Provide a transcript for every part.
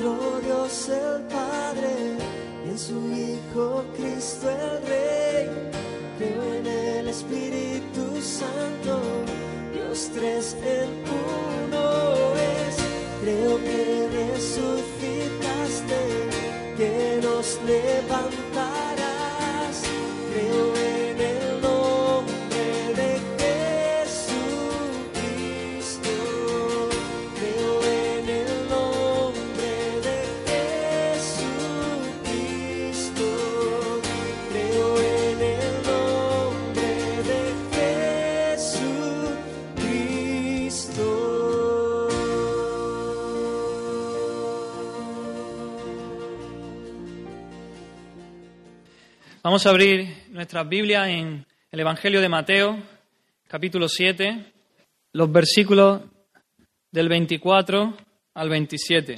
Dios el Padre y en su Hijo Cristo el Rey. Creo en el Espíritu Santo, Dios tres en uno es. Creo que resucitaste, que nos levantaste Vamos a abrir nuestras Biblias en el Evangelio de Mateo, capítulo 7, los versículos del 24 al 27.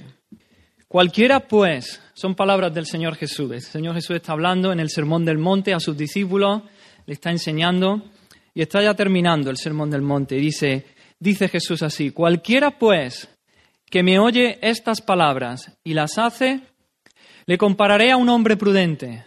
Cualquiera, pues, son palabras del Señor Jesús. El Señor Jesús está hablando en el Sermón del Monte a sus discípulos, le está enseñando y está ya terminando el Sermón del Monte. dice, dice Jesús así, cualquiera, pues, que me oye estas palabras y las hace, le compararé a un hombre prudente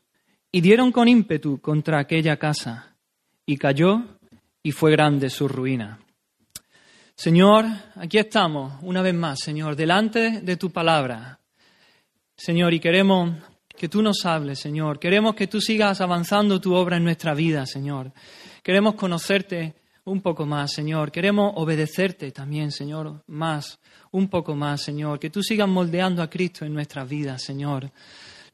y dieron con ímpetu contra aquella casa y cayó y fue grande su ruina. Señor, aquí estamos una vez más, Señor, delante de tu palabra. Señor, y queremos que tú nos hables, Señor. Queremos que tú sigas avanzando tu obra en nuestra vida, Señor. Queremos conocerte un poco más, Señor. Queremos obedecerte también, Señor, más, un poco más, Señor. Que tú sigas moldeando a Cristo en nuestra vida, Señor.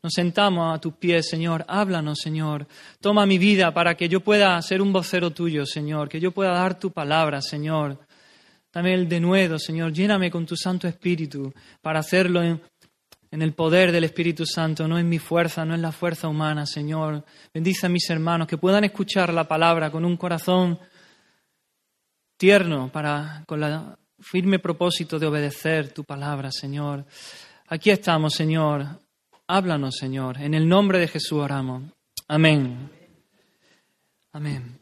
Nos sentamos a tus pies, Señor. Háblanos, Señor. Toma mi vida para que yo pueda ser un vocero tuyo, Señor. Que yo pueda dar tu palabra, Señor. Dame el denuedo, Señor. Lléname con tu Santo Espíritu para hacerlo en, el poder del Espíritu Santo, no en mi fuerza, no en la fuerza humana, Señor. Bendice a mis hermanos que puedan escuchar la palabra con un corazón tierno para con el firme propósito de obedecer tu palabra, Señor. Aquí estamos, Señor. Háblanos, Señor. En el nombre de Jesús oramos. Amén. Amén.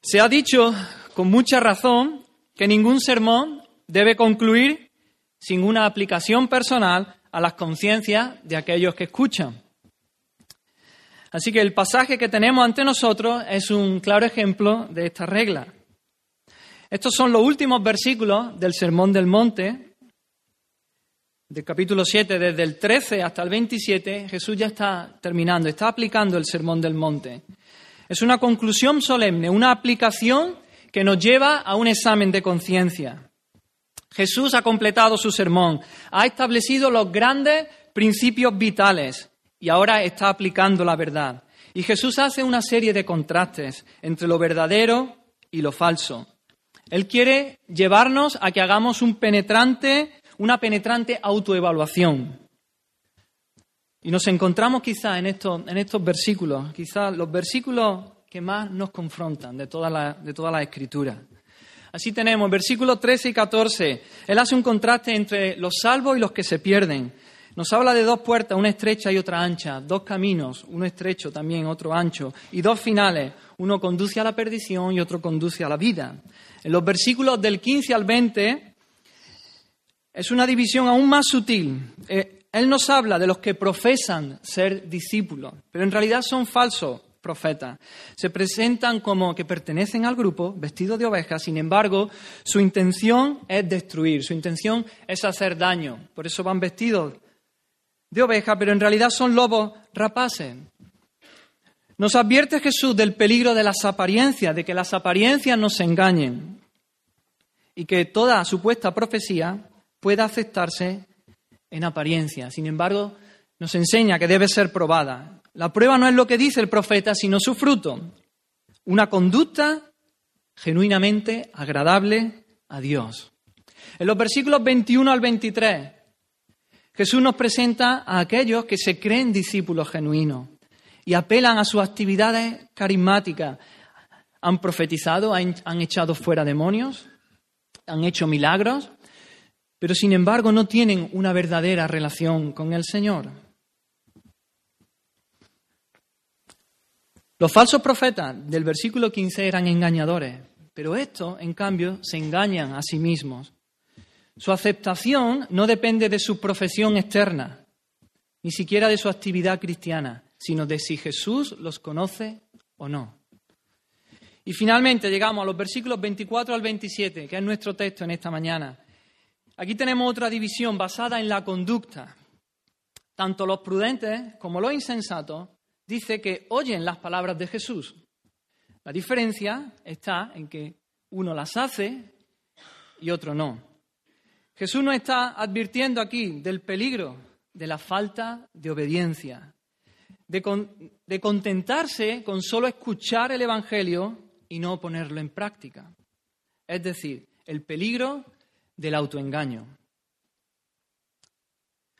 Se ha dicho con mucha razón que ningún sermón debe concluir sin una aplicación personal a las conciencias de aquellos que escuchan. Así que el pasaje que tenemos ante nosotros es un claro ejemplo de esta regla. Estos son los últimos versículos del Sermón del Monte, del capítulo 7, desde el 13 hasta el 27, Jesús ya está terminando, está aplicando el Sermón del Monte. Es una conclusión solemne, una aplicación que nos lleva a un examen de conciencia. Jesús ha completado su sermón, ha establecido los grandes principios vitales y ahora está aplicando la verdad. Y Jesús hace una serie de contrastes entre lo verdadero y lo falso. Él quiere llevarnos a que hagamos un penetrante una penetrante autoevaluación. Y nos encontramos quizá en estos, en estos versículos, quizás los versículos que más nos confrontan de toda la, de toda la escritura. Así tenemos versículos 13 y 14. Él hace un contraste entre los salvos y los que se pierden. Nos habla de dos puertas, una estrecha y otra ancha, dos caminos, uno estrecho también, otro ancho, y dos finales. Uno conduce a la perdición y otro conduce a la vida. En los versículos del 15 al 20 es una división aún más sutil. Eh, él nos habla de los que profesan ser discípulos, pero en realidad son falsos profetas. Se presentan como que pertenecen al grupo, vestidos de ovejas, sin embargo, su intención es destruir, su intención es hacer daño. Por eso van vestidos de oveja, pero en realidad son lobos rapaces. Nos advierte Jesús del peligro de las apariencias, de que las apariencias nos engañen y que toda supuesta profecía pueda aceptarse en apariencia. Sin embargo, nos enseña que debe ser probada. La prueba no es lo que dice el profeta, sino su fruto. Una conducta genuinamente agradable a Dios. En los versículos 21 al 23, Jesús nos presenta a aquellos que se creen discípulos genuinos y apelan a sus actividades carismáticas. Han profetizado, han, han echado fuera demonios, han hecho milagros, pero sin embargo no tienen una verdadera relación con el Señor. Los falsos profetas del versículo 15 eran engañadores, pero estos, en cambio, se engañan a sí mismos. Su aceptación no depende de su profesión externa, ni siquiera de su actividad cristiana, sino de si Jesús los conoce o no. Y finalmente llegamos a los versículos 24 al 27, que es nuestro texto en esta mañana. Aquí tenemos otra división basada en la conducta. Tanto los prudentes como los insensatos dice que oyen las palabras de Jesús. La diferencia está en que uno las hace y otro no. Jesús nos está advirtiendo aquí del peligro de la falta de obediencia, de, de, contentarse con solo escuchar el Evangelio y no ponerlo en práctica. Es decir, el peligro del autoengaño.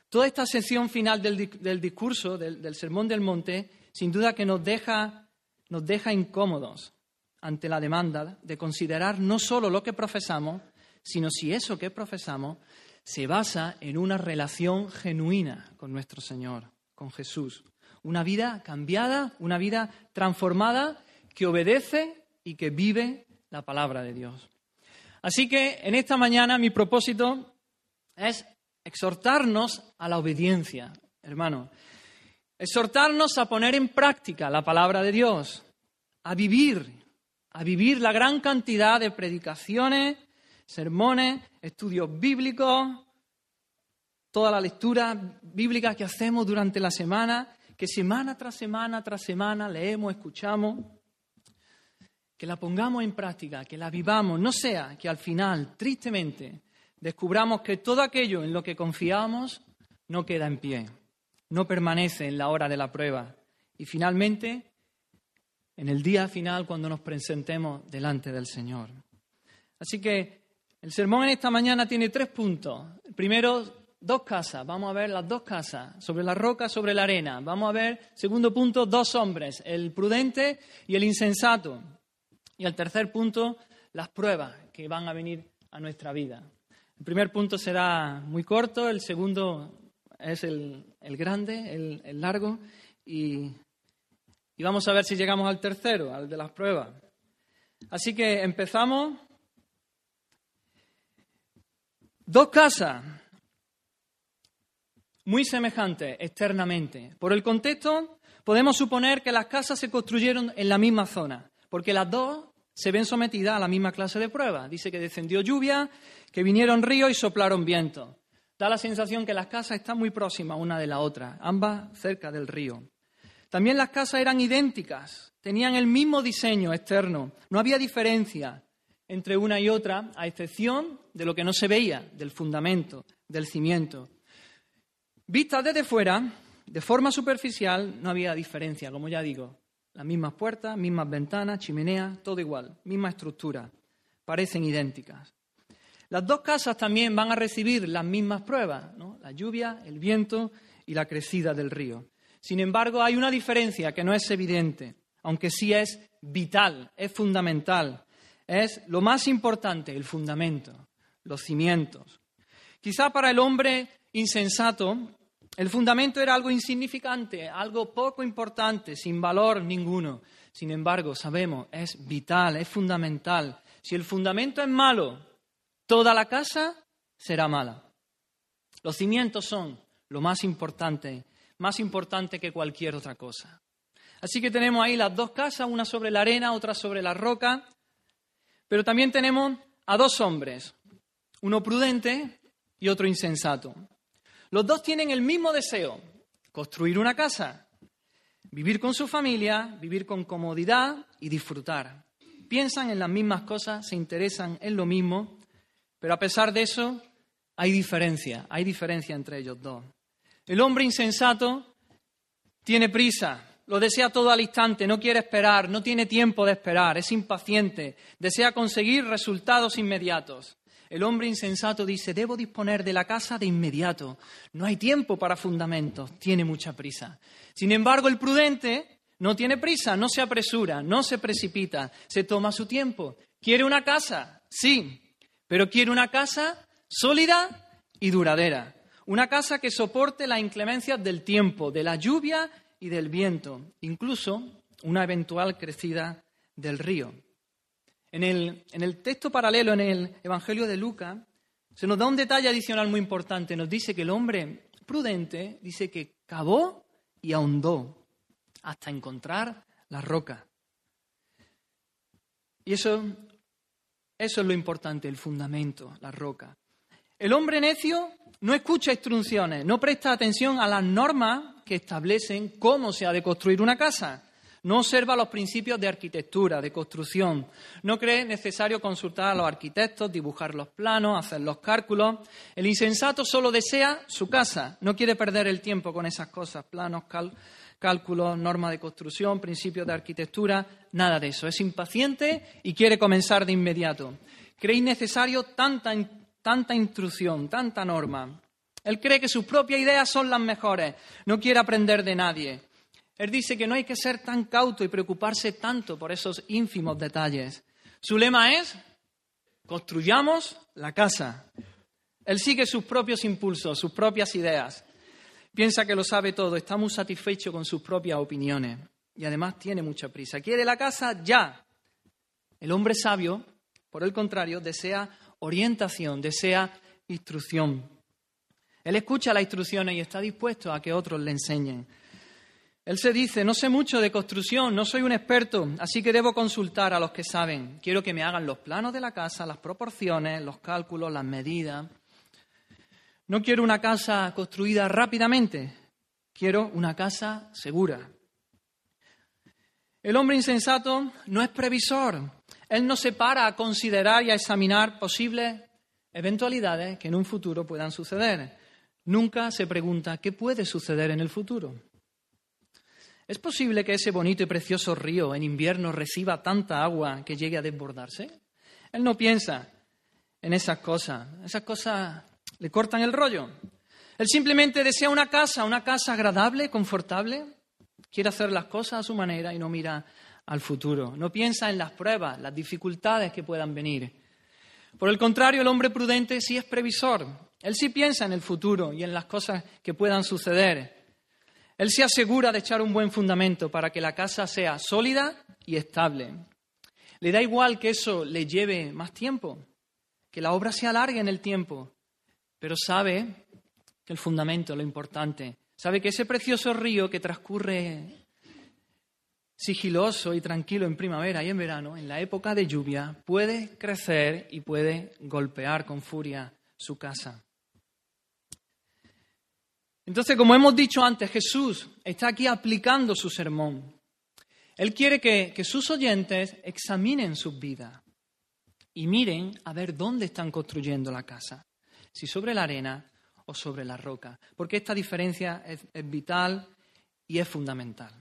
Toda esta sección final del, discurso, del Sermón del Monte, sin duda que nos deja, nos deja incómodos ante la demanda de considerar no solo lo que profesamos, sino si eso que profesamos se basa en una relación genuina con nuestro Señor, con Jesús. Una vida cambiada, una vida transformada que obedece y que vive la palabra de Dios. Así que en esta mañana mi propósito es exhortarnos a la obediencia, hermano. Exhortarnos a poner en práctica la palabra de Dios, a vivir, a vivir la gran cantidad de predicaciones, sermones, estudios bíblicos, toda la lectura bíblica que hacemos durante la semana, que semana tras semana tras semana leemos, escuchamos, que la pongamos en práctica, que la vivamos, no sea que al final, tristemente, descubramos que todo aquello en lo que confiamos no queda en pie no permanece en la hora de la prueba. Y finalmente, en el día final, cuando nos presentemos delante del Señor. Así que el sermón en esta mañana tiene tres puntos. primero, dos casas. Vamos a ver las dos casas, sobre la roca, sobre la arena. Vamos a ver, segundo punto, dos hombres, el prudente y el insensato. Y el tercer punto, las pruebas que van a venir a nuestra vida. El primer punto será muy corto, el segundo es el, grande, el, largo, y, y vamos a ver si llegamos al tercero, al de las pruebas. Así que empezamos. Dos casas muy semejantes externamente. Por el contexto, podemos suponer que las casas se construyeron en la misma zona, porque las dos se ven sometidas a la misma clase de pruebas. Dice que descendió lluvia, que vinieron ríos y soplaron vientos. Da la sensación que las casas están muy próximas una de la otra, ambas cerca del río. También las casas eran idénticas, tenían el mismo diseño externo, no había diferencia entre una y otra, a excepción de lo que no se veía, del fundamento, del cimiento. Vistas desde fuera, de forma superficial, no había diferencia, como ya digo. Las mismas puertas, mismas ventanas, chimeneas, todo igual, misma estructura. Parecen idénticas. Las dos casas también van a recibir las mismas pruebas, la lluvia, el viento y la crecida del río. Sin embargo, hay una diferencia que no es evidente, aunque sí es vital, es fundamental. Es lo más importante, el fundamento, los cimientos. Quizá para el hombre insensato, el fundamento era algo insignificante, algo poco importante, sin valor ninguno. Sin embargo, sabemos, es vital, es fundamental. Si el fundamento es malo, toda la casa será mala. Los cimientos son lo más importante, más importante que cualquier otra cosa. Así que tenemos ahí las dos casas, una sobre la arena, otra sobre la roca, pero también tenemos a dos hombres, uno prudente y otro insensato. Los dos tienen el mismo deseo, construir una casa, vivir con su familia, vivir con comodidad y disfrutar. Piensan en las mismas cosas, se interesan en lo mismo, pero a pesar de eso, hay diferencia, hay diferencia entre ellos dos. El hombre insensato tiene prisa, lo desea todo al instante, no quiere esperar, no tiene tiempo de esperar, es impaciente, desea conseguir resultados inmediatos. El hombre insensato dice, debo disponer de la casa de inmediato. No hay tiempo para fundamentos, tiene mucha prisa. Sin embargo, el prudente no tiene prisa, no se apresura, no se precipita, se toma su tiempo. ¿Quiere una casa? Sí, pero quiere una casa sólida y duradera. Una casa que soporte las inclemencias del tiempo, de la lluvia y del viento, incluso una eventual crecida del río. En el, en el texto paralelo, en el Evangelio de Lucas, se nos da un detalle adicional muy importante. Nos dice que el hombre prudente dice que cavó y ahondó hasta encontrar la roca. Y eso, eso es lo importante, el fundamento, la roca. El hombre necio no escucha instrucciones, no presta atención a las normas que establecen cómo se ha de construir una casa. No observa los principios de arquitectura, de construcción. No cree necesario consultar a los arquitectos, dibujar los planos, hacer los cálculos. El insensato solo desea su casa. No quiere perder el tiempo con esas cosas, planos, cálculos, normas de construcción, principios de arquitectura. Nada de eso. Es impaciente y quiere comenzar de inmediato. Cree innecesario tanta, tanta instrucción, tanta norma. Él cree que sus propias ideas son las mejores. No quiere aprender de nadie. Él dice que no hay que ser tan cauto y preocuparse tanto por esos ínfimos detalles. Su lema es, construyamos la casa. Él sigue sus propios impulsos, sus propias ideas. Piensa que lo sabe todo, está muy satisfecho con sus propias opiniones y además tiene mucha prisa. Quiere la casa ya. El hombre sabio, por el contrario, desea orientación, desea instrucción. Él escucha las instrucciones y está dispuesto a que otros le enseñen. Él se dice, no sé mucho de construcción, no soy un experto, así que debo consultar a los que saben. Quiero que me hagan los planos de la casa, las proporciones, los cálculos, las medidas. No quiero una casa construida rápidamente, quiero una casa segura. El hombre insensato no es previsor. Él no se para a considerar y a examinar posibles eventualidades que en un futuro puedan suceder. Nunca se pregunta qué puede suceder en el futuro. ¿Es posible que ese bonito y precioso río en invierno reciba tanta agua que llegue a desbordarse? Él no piensa en esas cosas. Esas cosas le cortan el rollo. Él simplemente desea una casa, una casa agradable, confortable. Quiere hacer las cosas a su manera y no mira al futuro. No piensa en las pruebas, las dificultades que puedan venir. Por el contrario, el hombre prudente sí es previsor. Él sí piensa en el futuro y en las cosas que puedan suceder. Él se asegura de echar un buen fundamento para que la casa sea sólida y estable. Le da igual que eso le lleve más tiempo, que la obra se alargue en el tiempo, pero sabe que el fundamento, lo importante, sabe que ese precioso río que transcurre sigiloso y tranquilo en primavera y en verano, en la época de lluvia, puede crecer y puede golpear con furia su casa. Entonces, como hemos dicho antes, Jesús está aquí aplicando su sermón. Él quiere que, sus oyentes examinen sus vidas y miren a ver dónde están construyendo la casa, si sobre la arena o sobre la roca, porque esta diferencia es, vital y es fundamental.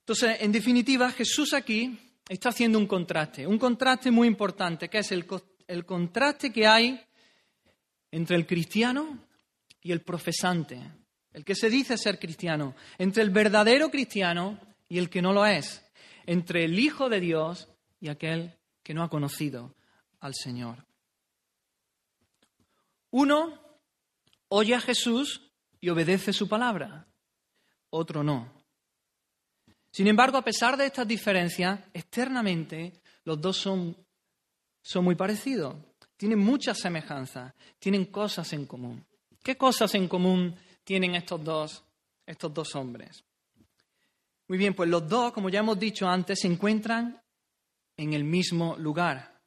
Entonces, en definitiva, Jesús aquí está haciendo un contraste, un contraste muy importante, que es el contraste que hay entre el cristiano y el profesante, el que se dice ser cristiano, entre el verdadero cristiano y el que no lo es, entre el Hijo de Dios y aquel que no ha conocido al Señor. Uno oye a Jesús y obedece su palabra, otro no. Sin embargo, a pesar de estas diferencias, externamente los dos son, son muy parecidos, tienen muchas semejanzas, tienen cosas en común. ¿Qué cosas en común tienen estos dos, estos dos hombres? Muy bien, pues los dos, como ya hemos dicho antes, se encuentran en el mismo lugar.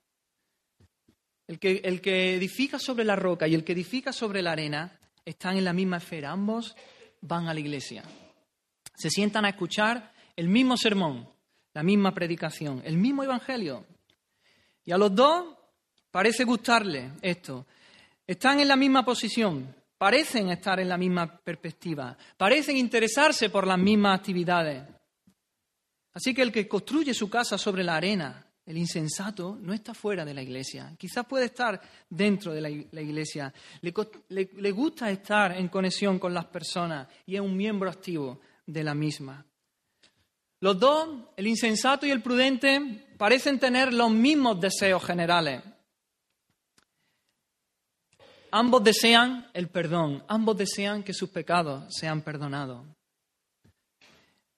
El que, el que edifica sobre la roca y el que edifica sobre la arena están en la misma esfera. Ambos van a la iglesia. Se sientan a escuchar el mismo sermón, la misma predicación, el mismo evangelio. Y a los dos parece gustarle esto. Están en la misma posición, parecen estar en la misma perspectiva, parecen interesarse por las mismas actividades. Así que el que construye su casa sobre la arena el insensato, no está fuera de la iglesia. Quizás puede estar dentro de la, iglesia. Le, gusta estar en conexión con las personas y es un miembro activo de la misma. Los dos, el insensato y el prudente, parecen tener los mismos deseos generales. Ambos desean el perdón, ambos desean que sus pecados sean perdonados.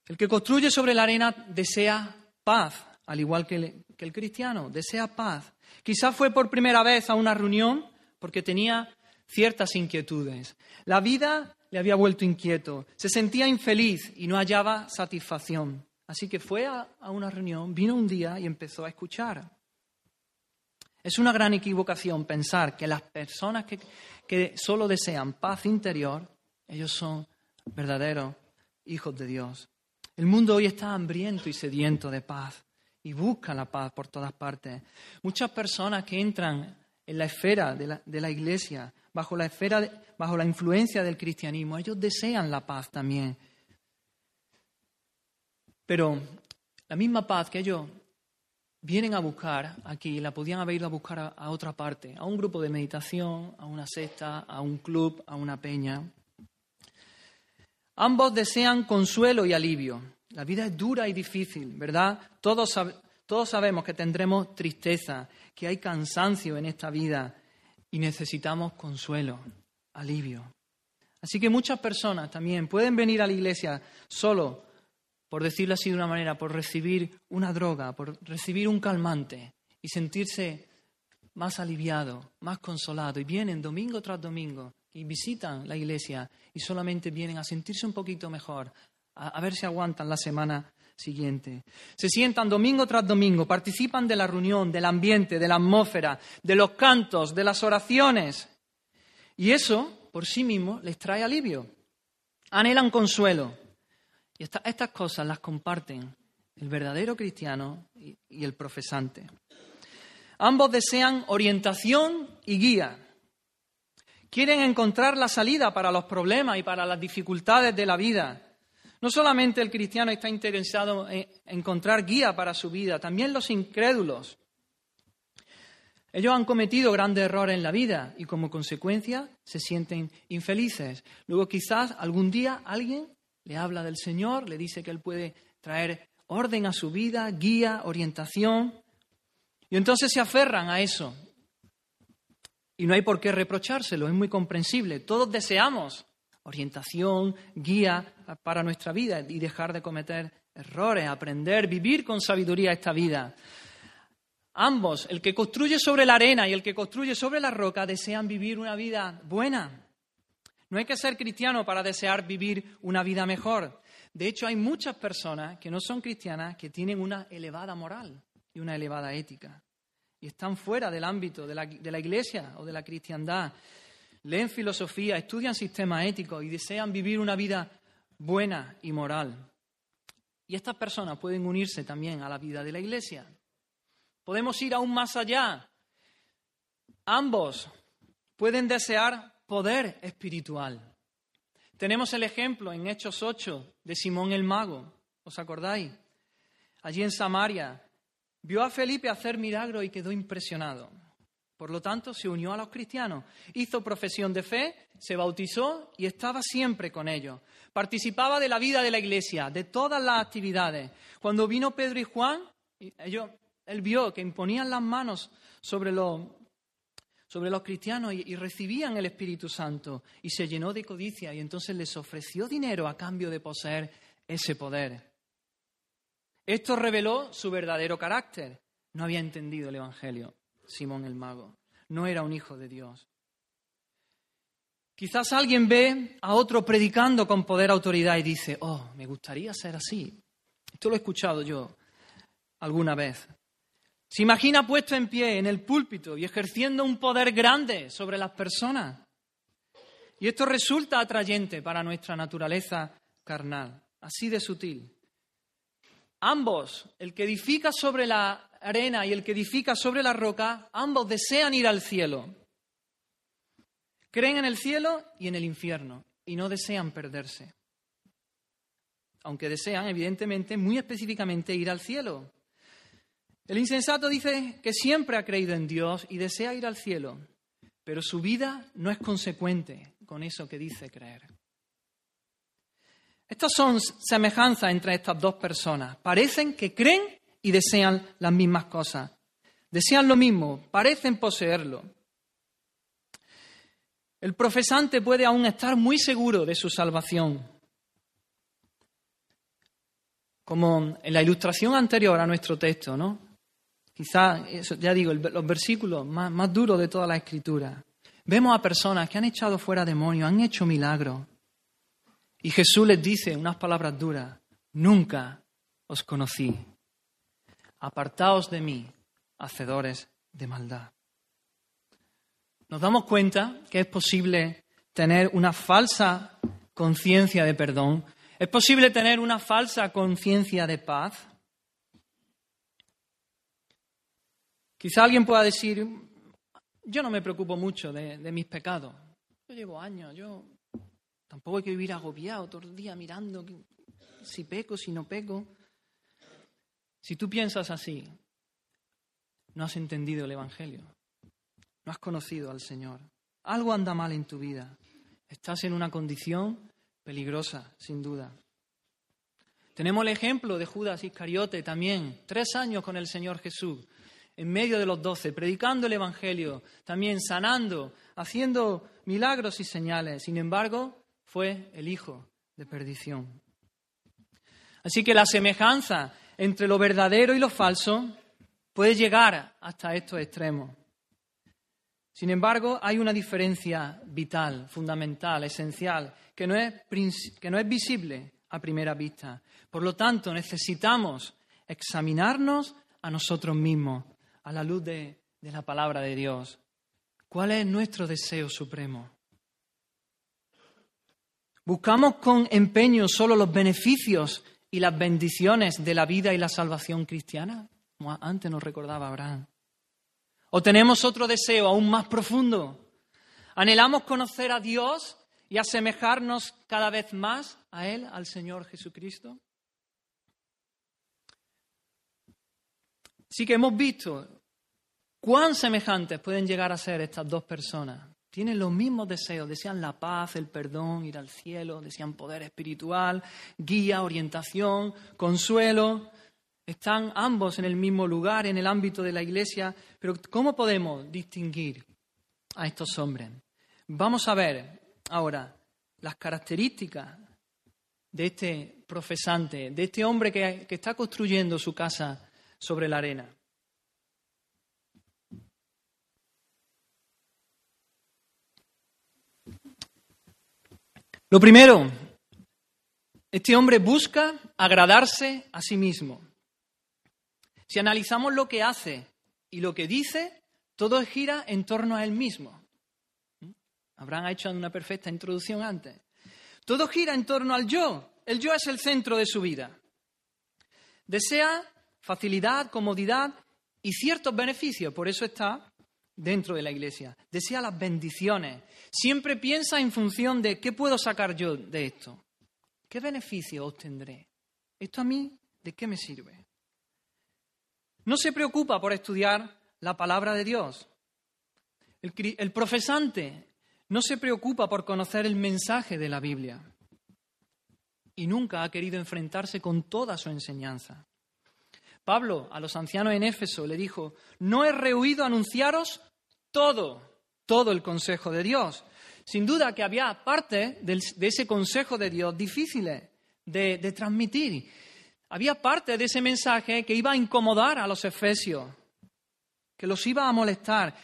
El que construye sobre la arena desea paz, al igual que el, cristiano, desea paz. Quizás fue por primera vez a una reunión porque tenía ciertas inquietudes. La vida le había vuelto inquieto, se sentía infeliz y no hallaba satisfacción. Así que fue a, una reunión, vino un día y empezó a escuchar. Es una gran equivocación pensar que las personas que, que solo desean paz interior, ellos son verdaderos hijos de Dios. El mundo hoy está hambriento y sediento de paz y busca la paz por todas partes. Muchas personas que entran en la esfera de la, iglesia, bajo la, esfera bajo la influencia del cristianismo, ellos desean la paz también. Pero la misma paz que ellos vienen a buscar aquí, la podían haber ido a buscar a, otra parte, a un grupo de meditación, a una secta, a un club, a una peña. Ambos desean consuelo y alivio. La vida es dura y difícil, ¿verdad? Todos, todos sabemos que tendremos tristeza, que hay cansancio en esta vida y necesitamos consuelo, alivio. Así que muchas personas también pueden venir a la iglesia solo, por decirlo así de una manera, por recibir una droga, por recibir un calmante y sentirse más aliviado, más consolado. Y vienen domingo tras domingo y visitan la iglesia y solamente vienen a sentirse un poquito mejor, a, ver si aguantan la semana siguiente. Se sientan domingo tras domingo, participan de la reunión, del ambiente, de la atmósfera, de los cantos, de las oraciones. Y eso, por sí mismo, les trae alivio. Anhelan consuelo. Y estas cosas las comparten el verdadero cristiano y el profesante. Ambos desean orientación y guía. Quieren encontrar la salida para los problemas y para las dificultades de la vida. No solamente el cristiano está interesado en encontrar guía para su vida, también los incrédulos. Ellos han cometido grandes errores en la vida y como consecuencia se sienten infelices. Luego quizás algún día alguien le habla del Señor, le dice que Él puede traer orden a su vida, guía, orientación, y entonces se aferran a eso y no hay por qué reprochárselo, es muy comprensible. Todos deseamos orientación, guía para nuestra vida y dejar de cometer errores, aprender, vivir con sabiduría esta vida. Ambos, el que construye sobre la arena y el que construye sobre la roca, desean vivir una vida buena. No hay que ser cristiano para desear vivir una vida mejor. De hecho, hay muchas personas que no son cristianas que tienen una elevada moral y una elevada ética y están fuera del ámbito de la, de la iglesia o de la cristiandad. Leen filosofía, estudian sistemas éticos y desean vivir una vida buena y moral. Y estas personas pueden unirse también a la vida de la iglesia. Podemos ir aún más allá. Ambos pueden desear poder espiritual. Tenemos el ejemplo en Hechos 8 de Simón el Mago, ¿os acordáis? Allí en Samaria, Vio a Felipe hacer milagros y quedó impresionado. Por lo tanto, se unió a los cristianos, hizo profesión de fe, se bautizó y estaba siempre con ellos. Participaba de la vida de la iglesia, de todas las actividades. Cuando vino Pedro y Juan, él vio que imponían las manos sobre los, sobre los cristianos y, recibían el Espíritu Santo y se llenó de codicia y entonces les ofreció dinero a cambio de poseer ese poder. Esto reveló su verdadero carácter. No había entendido el Evangelio, Simón el mago. No era un hijo de Dios. Quizás alguien ve a otro predicando con poder, autoridad y dice, oh, me gustaría ser así. Esto lo he escuchado yo alguna vez. Se imagina puesto en pie en el púlpito y ejerciendo un poder grande sobre las personas. Y esto resulta atrayente para nuestra naturaleza carnal, así de sutil. Ambos, el que edifica sobre la arena y el que edifica sobre la roca, ambos desean ir al cielo. Creen en el cielo y en el infierno y no desean perderse. Aunque desean, evidentemente, muy específicamente ir al cielo. El insensato dice que siempre ha creído en Dios y desea ir al cielo, pero su vida no es consecuente con eso que dice creer. Estas son semejanzas entre estas dos personas. Parecen que creen y desean las mismas cosas. Desean lo mismo, parecen poseerlo. El profesante puede aún estar muy seguro de su salvación. Como en la ilustración anterior a nuestro texto, ¿no? Quizá, ya digo, los versículos más, más duros de toda la escritura. Vemos a personas que han echado fuera demonios, han hecho milagros. Y Jesús les dice unas palabras duras, nunca os conocí. Apartaos de mí, hacedores de maldad. Nos damos cuenta que es posible tener una falsa conciencia de perdón, es posible tener una falsa conciencia de paz. Quizá alguien pueda decir, yo no me preocupo mucho de, mis pecados. Yo llevo años, yo tampoco hay que vivir agobiado todo el día mirando si peco, si no peco. Si tú piensas así, no has entendido el Evangelio, no has conocido al Señor. Algo anda mal en tu vida. Estás en una condición peligrosa, sin duda. Tenemos el ejemplo de Judas Iscariote también, tres años con el Señor Jesús en medio de los doce, predicando el Evangelio, también sanando, haciendo milagros y señales. Sin embargo, fue el hijo de perdición. Así que la semejanza entre lo verdadero y lo falso puede llegar hasta estos extremos. Sin embargo, hay una diferencia vital, fundamental, esencial, que no es, que no es visible a primera vista. Por lo tanto, necesitamos examinarnos a nosotros mismos a la luz de, la palabra de Dios. ¿Cuál es nuestro deseo supremo? ¿Buscamos con empeño solo los beneficios y las bendiciones de la vida y la salvación cristiana? Como antes nos recordaba Abraham. ¿O tenemos otro deseo aún más profundo? ¿Anhelamos conocer a Dios y asemejarnos cada vez más a Él, al Señor Jesucristo? Sí que hemos visto cuán semejantes pueden llegar a ser estas dos personas. Tienen los mismos deseos, desean la paz, el perdón, ir al cielo, desean poder espiritual, guía, orientación, consuelo. Están ambos en el mismo lugar, en el ámbito de la iglesia, pero ¿cómo podemos distinguir a estos hombres? Vamos a ver ahora las características de este profesante, de este hombre que, que está construyendo su casa sobre la arena. Lo primero, este hombre busca agradarse a sí mismo. Si analizamos lo que hace y lo que dice, todo gira en torno a él mismo. ¿Mm? Abraham ha hecho una perfecta introducción antes. Todo gira en torno al yo. El yo es el centro de su vida. Desea facilidad, comodidad y ciertos beneficios. Por eso está dentro de la iglesia. Desea las bendiciones. Siempre piensa en función de qué puedo sacar yo de esto. ¿Qué beneficio obtendré? ¿Esto a mí de qué me sirve? No se preocupa por estudiar la palabra de Dios. El, profesante no se preocupa por conocer el mensaje de la Biblia. Y nunca ha querido enfrentarse con toda su enseñanza. Pablo a los ancianos en Éfeso le dijo, no he rehuido anunciaros todo, todo el consejo de Dios. Sin duda que había parte de ese consejo de Dios difíciles de, de transmitir. Había parte de ese mensaje que iba a incomodar a los efesios, que los iba a molestar.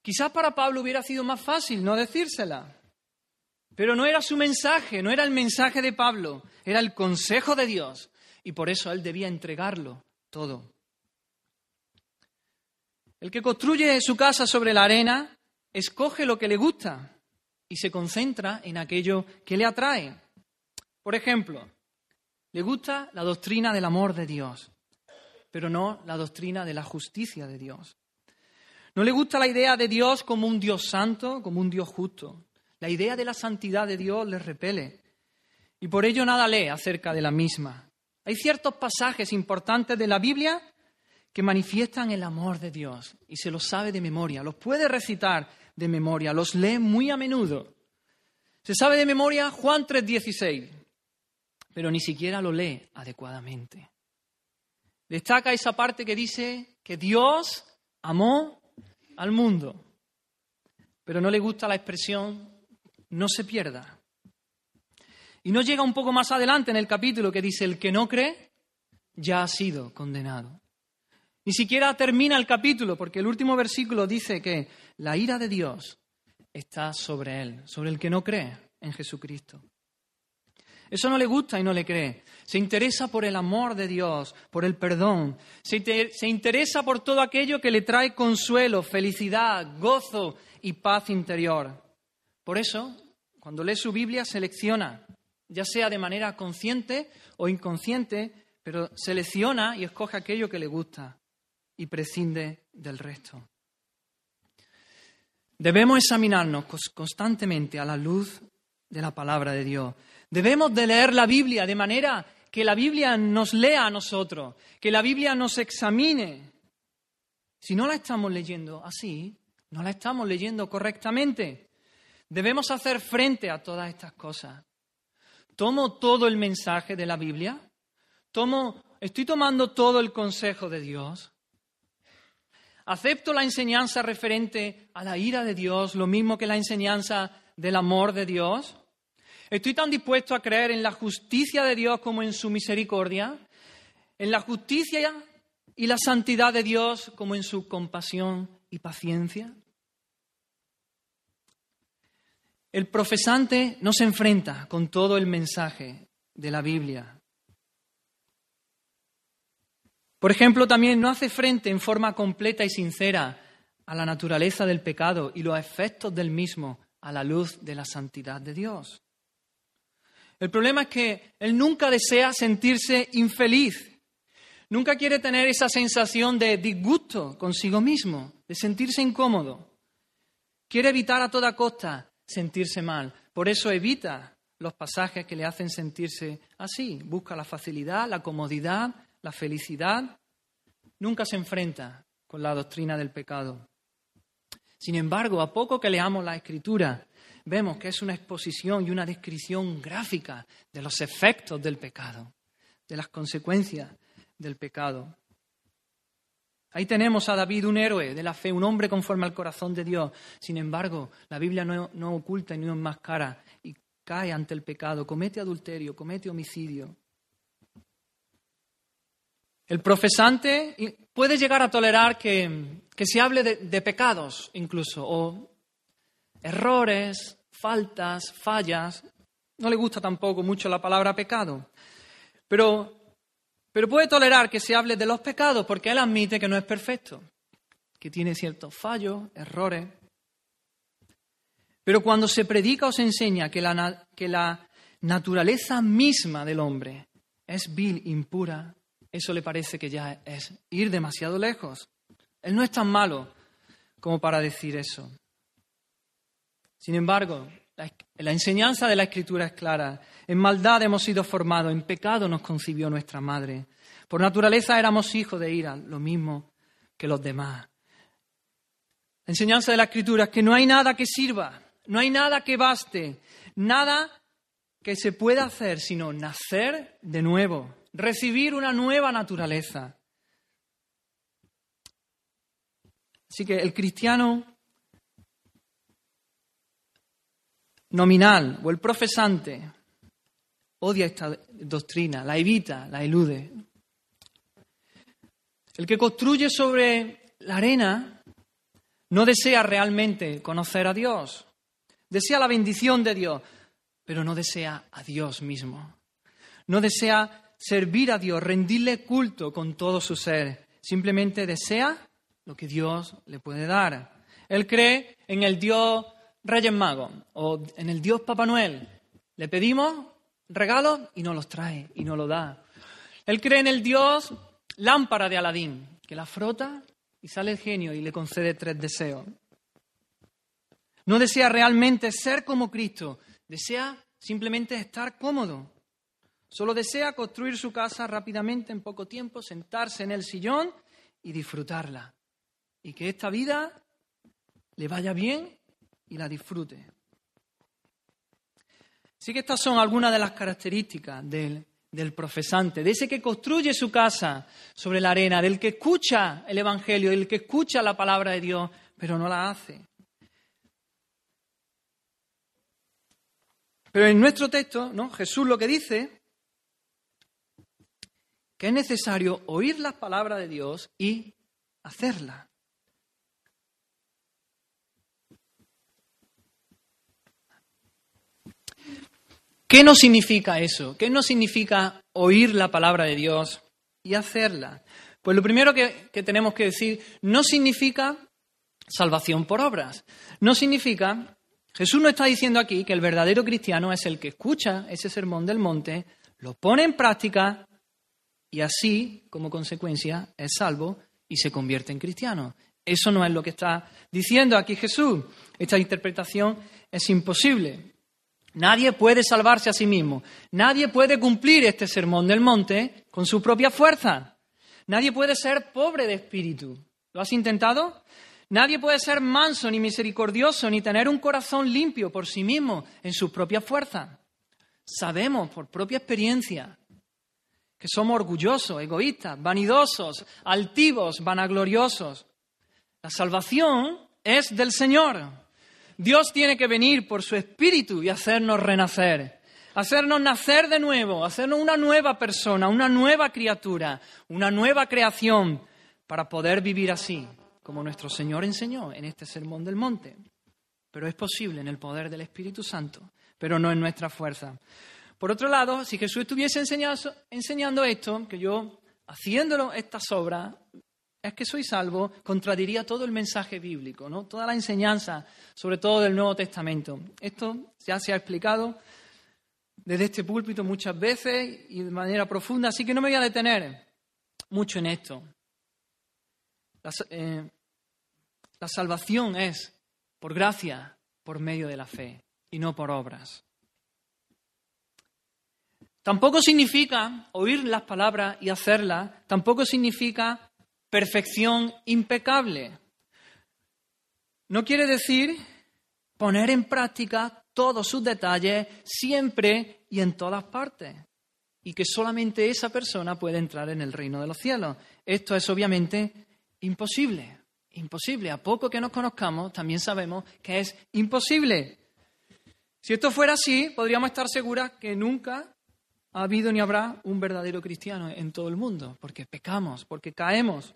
Quizás para Pablo hubiera sido más fácil no decírsela, pero no era su mensaje, no era el mensaje de Pablo, era el consejo de Dios y por eso él debía entregarlo todo. El que construye su casa sobre la arena escoge lo que le gusta y se concentra en aquello que le atrae. Por ejemplo, le gusta la doctrina del amor de Dios, pero no la doctrina de la justicia de Dios. No le gusta la idea de Dios como un Dios santo, como un Dios justo. La idea de la santidad de Dios le repele y por ello nada lee acerca de la misma. Hay ciertos pasajes importantes de la Biblia que manifiestan el amor de Dios y se los sabe de memoria, los puede recitar de memoria, los lee muy a menudo. Se sabe de memoria Juan 3:16, pero ni siquiera lo lee adecuadamente. Destaca esa parte que dice que Dios amó al mundo, pero no le gusta la expresión no se pierda. Y no llega un poco más adelante en el capítulo que dice el que no cree ya ha sido condenado. Ni siquiera termina el capítulo, porque el último versículo dice que la ira de Dios está sobre él, sobre el que no cree en Jesucristo. Eso no le gusta y no le cree. Se interesa por el amor de Dios, por el perdón. Se, interesa por todo aquello que le trae consuelo, felicidad, gozo y paz interior. Por eso, cuando lee su Biblia, selecciona, ya sea de manera consciente o inconsciente, pero selecciona y escoge aquello que le gusta y prescinde del resto. Debemos examinarnos constantemente a la luz de la palabra de Dios. Debemos de leer la Biblia de manera que la Biblia nos lea a nosotros, que la Biblia nos examine. Si no la estamos leyendo así, no la estamos leyendo correctamente. Debemos hacer frente a todas estas cosas. ¿Tomo todo el mensaje de la Biblia? ¿Tomo, ¿Estoy tomando todo el consejo de Dios? ¿Acepto la enseñanza referente a la ira de Dios, lo mismo que la enseñanza del amor de Dios? ¿Estoy tan dispuesto a creer en la justicia de Dios como en su misericordia? ¿En la justicia y la santidad de Dios como en su compasión y paciencia? El profesante no se enfrenta con todo el mensaje de la Biblia. Por ejemplo, también no hace frente en forma completa y sincera a la naturaleza del pecado y los efectos del mismo a la luz de la santidad de Dios. El problema es que él nunca desea sentirse infeliz, nunca quiere tener esa sensación de disgusto consigo mismo, de sentirse incómodo. Quiere evitar a toda costa sentirse mal, por eso evita los pasajes que le hacen sentirse así, busca la facilidad, la comodidad, la felicidad, nunca se enfrenta con la doctrina del pecado. Sin embargo, a poco que leamos la escritura, vemos que es una exposición y una descripción gráfica de los efectos del pecado, de las consecuencias del pecado. Ahí tenemos a David, un héroe de la fe, un hombre conforme al corazón de Dios. Sin embargo, la Biblia no, no oculta y no enmascara y cae ante el pecado, comete adulterio, comete homicidio, el profesante puede llegar a tolerar que, se hable de, pecados incluso, o errores, faltas, fallas. No le gusta tampoco mucho la palabra pecado. Pero, pero puede tolerar que se hable de los pecados porque él admite que no es perfecto, que tiene ciertos fallos, errores. Pero cuando se predica o se enseña que la, naturaleza misma del hombre es vil, impura, eso le parece que ya es ir demasiado lejos. Él no es tan malo como para decir eso. Sin embargo, la, enseñanza de la Escritura es clara. En maldad hemos sido formados, en pecado nos concibió nuestra madre. Por naturaleza éramos hijos de ira, lo mismo que los demás. La enseñanza de la Escritura es que no hay nada que sirva, no hay nada que baste, nada que se pueda hacer sino nacer de nuevo recibir una nueva naturaleza. Así que el cristiano nominal o el profesante odia esta doctrina, la evita, la elude. El que construye sobre la arena no desea realmente conocer a Dios, desea la bendición de Dios, pero no desea a Dios mismo. No desea servir a Dios, rendirle culto con todo su ser. Simplemente desea lo que Dios le puede dar. Él cree en el Dios Reyes Magos o en el Dios Papá Noel. Le pedimos regalos y no los trae y no lo da. Él cree en el Dios lámpara de Aladín, que la frota y sale el genio y le concede tres deseos. No desea realmente ser como Cristo, desea simplemente estar cómodo. Solo desea construir su casa rápidamente en poco tiempo, sentarse en el sillón y disfrutarla. Y que esta vida le vaya bien y la disfrute. Así que estas son algunas de las características del, del profesante, de ese que construye su casa sobre la arena, del que escucha el Evangelio, del que escucha la palabra de Dios, pero no la hace. Pero en nuestro texto, ¿no? Jesús lo que dice que es necesario oír las palabras de Dios y hacerlas. ¿Qué no significa eso? ¿Qué no significa oír la palabra de Dios y hacerla? Pues lo primero que, que, tenemos que decir, no significa salvación por obras. No significa, Jesús no está diciendo aquí que el verdadero cristiano es el que escucha ese sermón del monte, lo pone en práctica y así, como consecuencia, es salvo y se convierte en cristiano. Eso no es lo que está diciendo aquí Jesús. Esta interpretación es imposible. Nadie puede salvarse a sí mismo. Nadie puede cumplir este sermón del monte con su propia fuerza. Nadie puede ser pobre de espíritu. ¿Lo has intentado? Nadie puede ser manso ni misericordioso ni tener un corazón limpio por sí mismo en su propia fuerza. Sabemos por propia experiencia que somos orgullosos, egoístas, vanidosos, altivos, vanagloriosos. La salvación es del Señor. Dios tiene que venir por su espíritu y hacernos renacer, hacernos nacer de nuevo, hacernos una nueva persona, una nueva criatura, una nueva creación para poder vivir así, como nuestro Señor enseñó en este Sermón del Monte. Pero es posible en el poder del Espíritu Santo, pero no en nuestra fuerza. Por otro lado, si Jesús estuviese enseñando esto, que yo haciéndolo estas obras, es que soy salvo, contradiría todo el mensaje bíblico, ¿no? toda la enseñanza, sobre todo del Nuevo Testamento. Esto ya se ha explicado desde este púlpito muchas veces y de manera profunda, así que no me voy a detener mucho en esto. La, eh, la salvación es por gracia, por medio de la fe, y no por obras. Tampoco significa oír las palabras y hacerlas, tampoco significa perfección impecable. No quiere decir poner en práctica todos sus detalles siempre y en todas partes. Y que solamente esa persona puede entrar en el reino de los cielos. Esto es obviamente imposible. Imposible. A poco que nos conozcamos, también sabemos que es imposible. Si esto fuera así, podríamos estar seguras que nunca ha habido ni habrá un verdadero cristiano en todo el mundo, porque pecamos, porque caemos.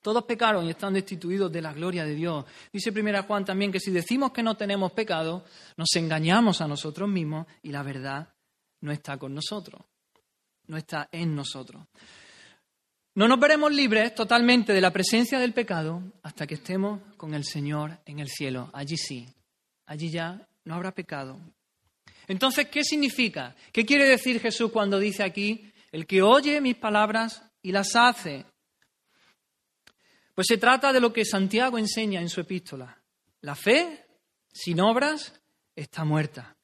Todos pecaron y están destituidos de la gloria de Dios. Dice primera Juan también que si decimos que no tenemos pecado, nos engañamos a nosotros mismos y la verdad no está con nosotros, no está en nosotros. No nos veremos libres totalmente de la presencia del pecado hasta que estemos con el Señor en el cielo. Allí sí, allí ya no habrá pecado. Entonces, ¿qué significa? ¿Qué quiere decir Jesús cuando dice aquí, el que oye mis palabras y las hace? Pues se trata de lo que Santiago enseña en su epístola. La fe, sin obras, está muerta.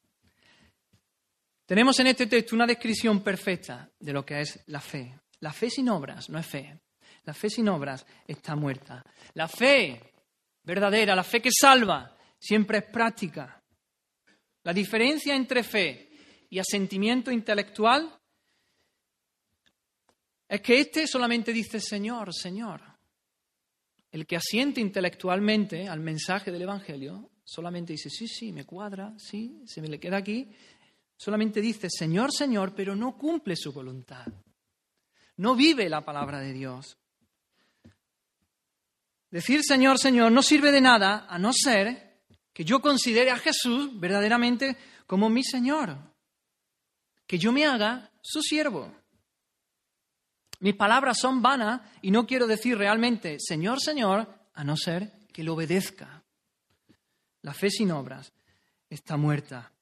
Tenemos en este texto una descripción perfecta de lo que es la fe. La fe sin obras no es fe. La fe sin obras está muerta. La fe verdadera, la fe que salva, siempre es práctica. La diferencia entre fe y asentimiento intelectual es que éste solamente dice Señor, Señor. El que asiente intelectualmente al mensaje del Evangelio solamente dice, sí, sí, me cuadra, sí, se me le queda aquí. Solamente dice, Señor, Señor, pero no cumple su voluntad. No vive la palabra de Dios. Decir Señor, Señor no sirve de nada a no ser que yo considere a Jesús verdaderamente como mi Señor. Que yo me haga su siervo. Mis palabras son vanas y no quiero decir realmente Señor, Señor, a no ser que lo obedezca. La fe sin obras está muerta.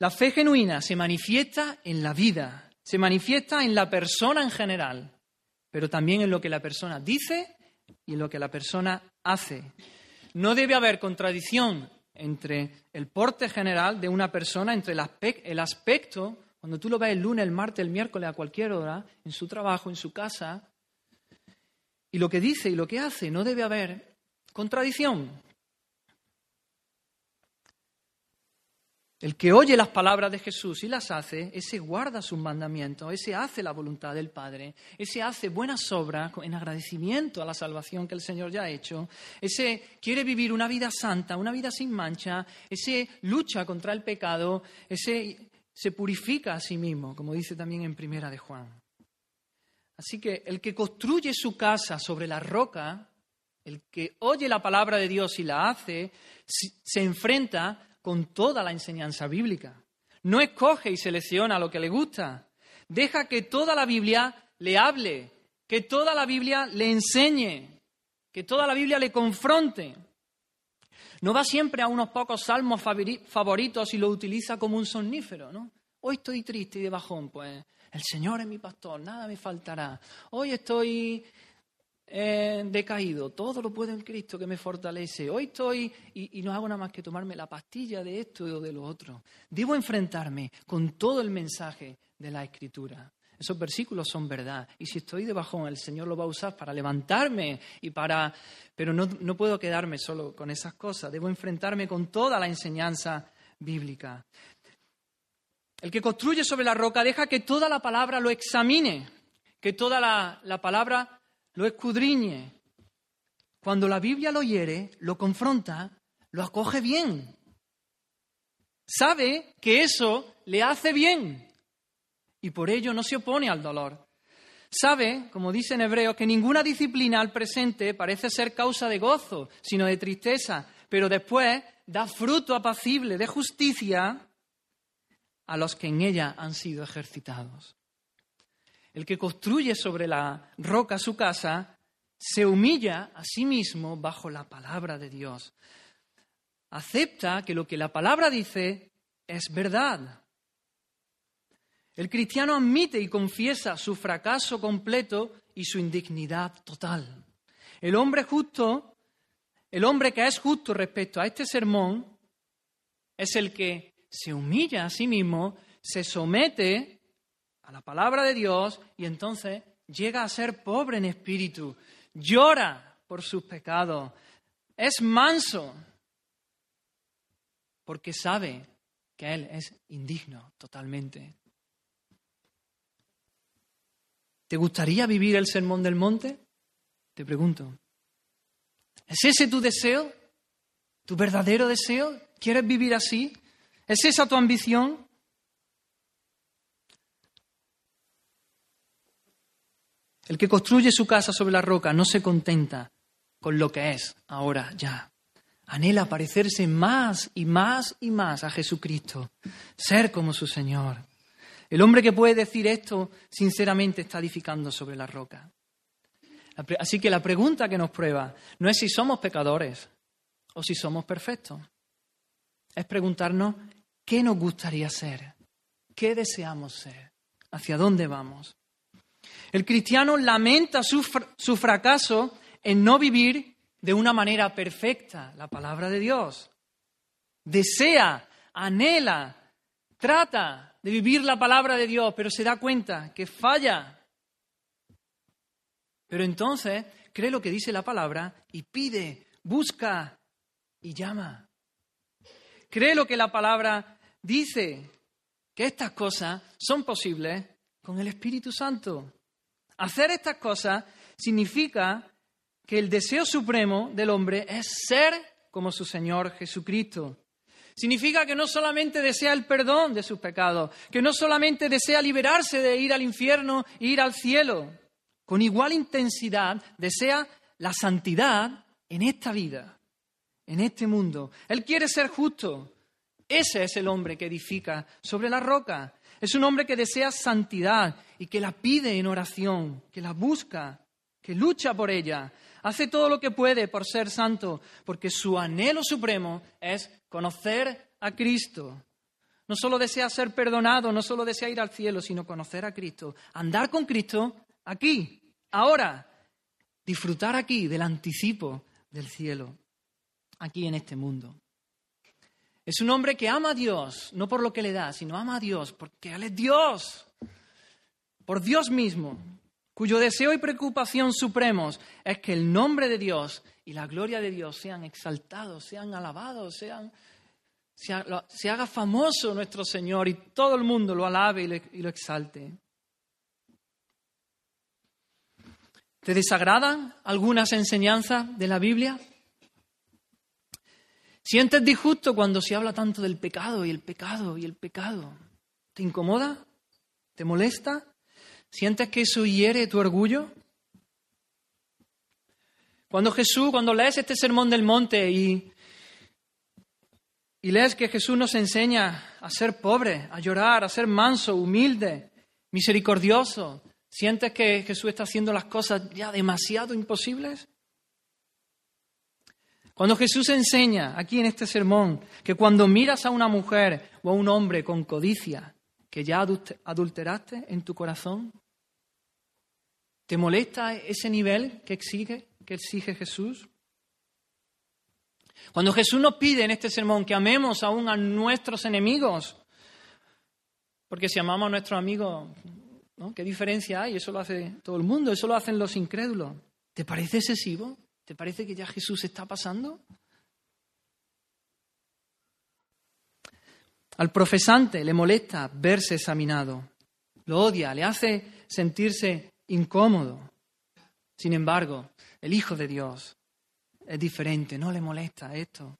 La fe genuina se manifiesta en la vida, se manifiesta en la persona en general, pero también en lo que la persona dice y en lo que la persona hace. No debe haber contradicción entre el porte general de una persona, entre el aspecto cuando tú lo ves el lunes, el martes, el miércoles, a cualquier hora, en su trabajo, en su casa, Y lo que dice y lo que hace no debe haber contradicción. El que oye las palabras de Jesús y las hace, ese guarda sus mandamientos, ese hace la voluntad del Padre, ese hace buenas obras en agradecimiento a la salvación que el Señor ya ha hecho, ese quiere vivir una vida santa, una vida sin mancha, ese lucha contra el pecado, ese se purifica a sí mismo, como dice también en Primera de Juan. Así que el que construye su casa sobre la roca, el que oye la palabra de Dios y la hace, se enfrenta con toda la enseñanza bíblica. No escoge y selecciona lo que le gusta. Deja que toda la Biblia le hable, que toda la Biblia le enseñe, que toda la Biblia le confronte. No va siempre a unos pocos salmos favoritos y lo utiliza como un somnífero, ¿no? Hoy estoy triste y de bajón, pues el Señor es mi pastor, nada me faltará. Hoy estoy eh, decaído, todo lo puedo en Cristo que me fortalece. Hoy estoy y, no hago nada más que tomarme la pastilla de esto o de lo otro. Debo enfrentarme con todo el mensaje de la Escritura. Esos versículos son verdad. Y si estoy debajo, el Señor lo va a usar para levantarme y para... Pero no, no puedo quedarme solo con esas cosas. Debo enfrentarme con toda la enseñanza bíblica. El que construye sobre la roca deja que toda la palabra lo examine, que toda la, la palabra lo escudriñe. Cuando la Biblia lo hiere, lo confronta, lo acoge bien. Sabe que eso le hace bien y por ello no se opone al dolor. Sabe, como dice en hebreo, que ninguna disciplina al presente parece ser causa de gozo, sino de tristeza, pero después da fruto apacible de justicia a los que en ella han sido ejercitados. El que construye sobre la roca su casa se humilla a sí mismo bajo la palabra de Dios. Acepta que lo que la palabra dice es verdad. El cristiano admite y confiesa su fracaso completo y su indignidad total. El hombre justo, el hombre que es justo respecto a este sermón, es el que se humilla a sí mismo, se somete a la palabra de Dios y entonces llega a ser pobre en espíritu, llora por sus pecados, es manso, porque sabe que Él es indigno totalmente. ¿Te gustaría vivir el sermón del monte? Te pregunto. ¿Es ese tu deseo? ¿Tu verdadero deseo? ¿Quieres vivir así? ¿Es esa tu ambición? El que construye su casa sobre la roca no se contenta con lo que es ahora ya. Anhela parecerse más y más y más a Jesucristo, ser como su Señor. El hombre que puede decir esto sinceramente está edificando sobre la roca. Así que la pregunta que nos prueba no es si somos pecadores o si somos perfectos. Es preguntarnos qué nos gustaría ser, qué deseamos ser, hacia dónde vamos. El cristiano lamenta su, fracaso en no vivir de una manera perfecta la palabra de Dios. Desea, anhela, trata de vivir la palabra de Dios, pero se da cuenta que falla. Pero entonces cree lo que dice la palabra y pide, busca y llama. Cree lo que la palabra dice, que estas cosas son posibles con el Espíritu Santo. Hacer estas cosas significa que el deseo supremo del hombre es ser como su Señor Jesucristo. Significa que no solamente desea el perdón de sus pecados, que no solamente desea liberarse de ir al infierno e ir al cielo, con igual intensidad desea la santidad en esta vida, en este mundo. Él quiere ser justo. Ese es el hombre que edifica sobre la roca. Es un hombre que desea santidad y que la pide en oración, que la busca, que lucha por ella. Hace todo lo que puede por ser santo, porque su anhelo supremo es conocer a Cristo. No solo desea ser perdonado, no solo desea ir al cielo, sino conocer a Cristo. Andar con Cristo aquí, ahora. Disfrutar aquí del anticipo del cielo, aquí en este mundo. Es un hombre que ama a Dios, no por lo que le da, sino ama a Dios, porque Él es Dios, por Dios mismo. cuyo deseo y preocupación supremos es que el nombre de Dios y la gloria de Dios sean exaltados, sean alabados, sean, se, haga famoso nuestro Señor y todo el mundo lo alabe y lo exalte. ¿Te desagradan algunas enseñanzas de la Biblia? ¿Sientes disgusto cuando se habla tanto del pecado y el pecado y el pecado? ¿Te incomoda? ¿Te molesta? ¿Sientes que eso hiere tu orgullo? Cuando Jesús, cuando lees este sermón del monte y, y lees que Jesús nos enseña a ser pobre, a llorar, a ser manso, humilde, misericordioso, ¿sientes que Jesús está haciendo las cosas ya demasiado imposibles? Cuando Jesús enseña aquí en este sermón que cuando miras a una mujer o a un hombre con codicia, que ya adulteraste en tu corazón, ¿te molesta ese nivel que exige, que exige Jesús? Cuando Jesús nos pide en este sermón que amemos aún a nuestros enemigos, porque si amamos a nuestros amigos, ¿qué diferencia hay? Eso lo hace todo el mundo, eso lo hacen los incrédulos. ¿Te parece excesivo? ¿Te parece que ya Jesús está pasando? Al profesante le molesta verse examinado, lo odia, le hace sentirse incómodo. Sin embargo, el Hijo de Dios es diferente, no le molesta esto.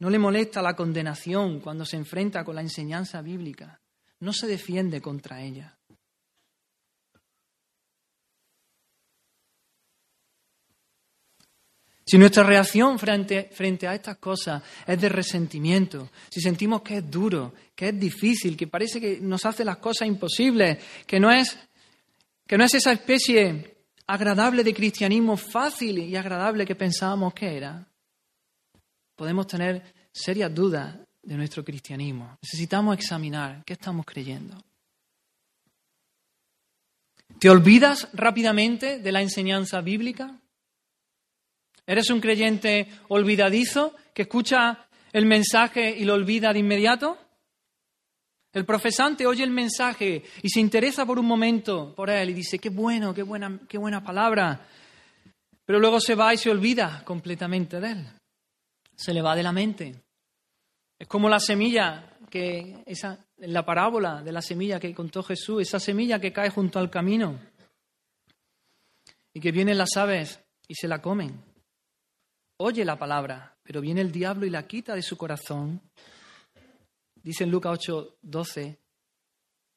No le molesta la condenación cuando se enfrenta con la enseñanza bíblica. No se defiende contra ella. Si nuestra reacción frente, frente, a estas cosas es de resentimiento, si sentimos que es duro, que es difícil, que parece que nos hace las cosas imposibles, que no es, que no es esa especie agradable de cristianismo fácil y agradable que pensábamos que era, podemos tener serias dudas de nuestro cristianismo. Necesitamos examinar qué estamos creyendo. ¿Te olvidas rápidamente de la enseñanza bíblica? ¿Eres un creyente olvidadizo que escucha el mensaje y lo olvida de inmediato? El profesante oye el mensaje y se interesa por un momento por él y dice, qué bueno, qué buena, qué buena palabra. Pero luego se va y se olvida completamente de él. Se le va de la mente. Es como la semilla que, esa, la parábola de la semilla que contó Jesús, esa semilla que cae junto al camino y que vienen las aves y se la comen oye la palabra, pero viene el diablo y la quita de su corazón. Dice en Lucas 8, 12,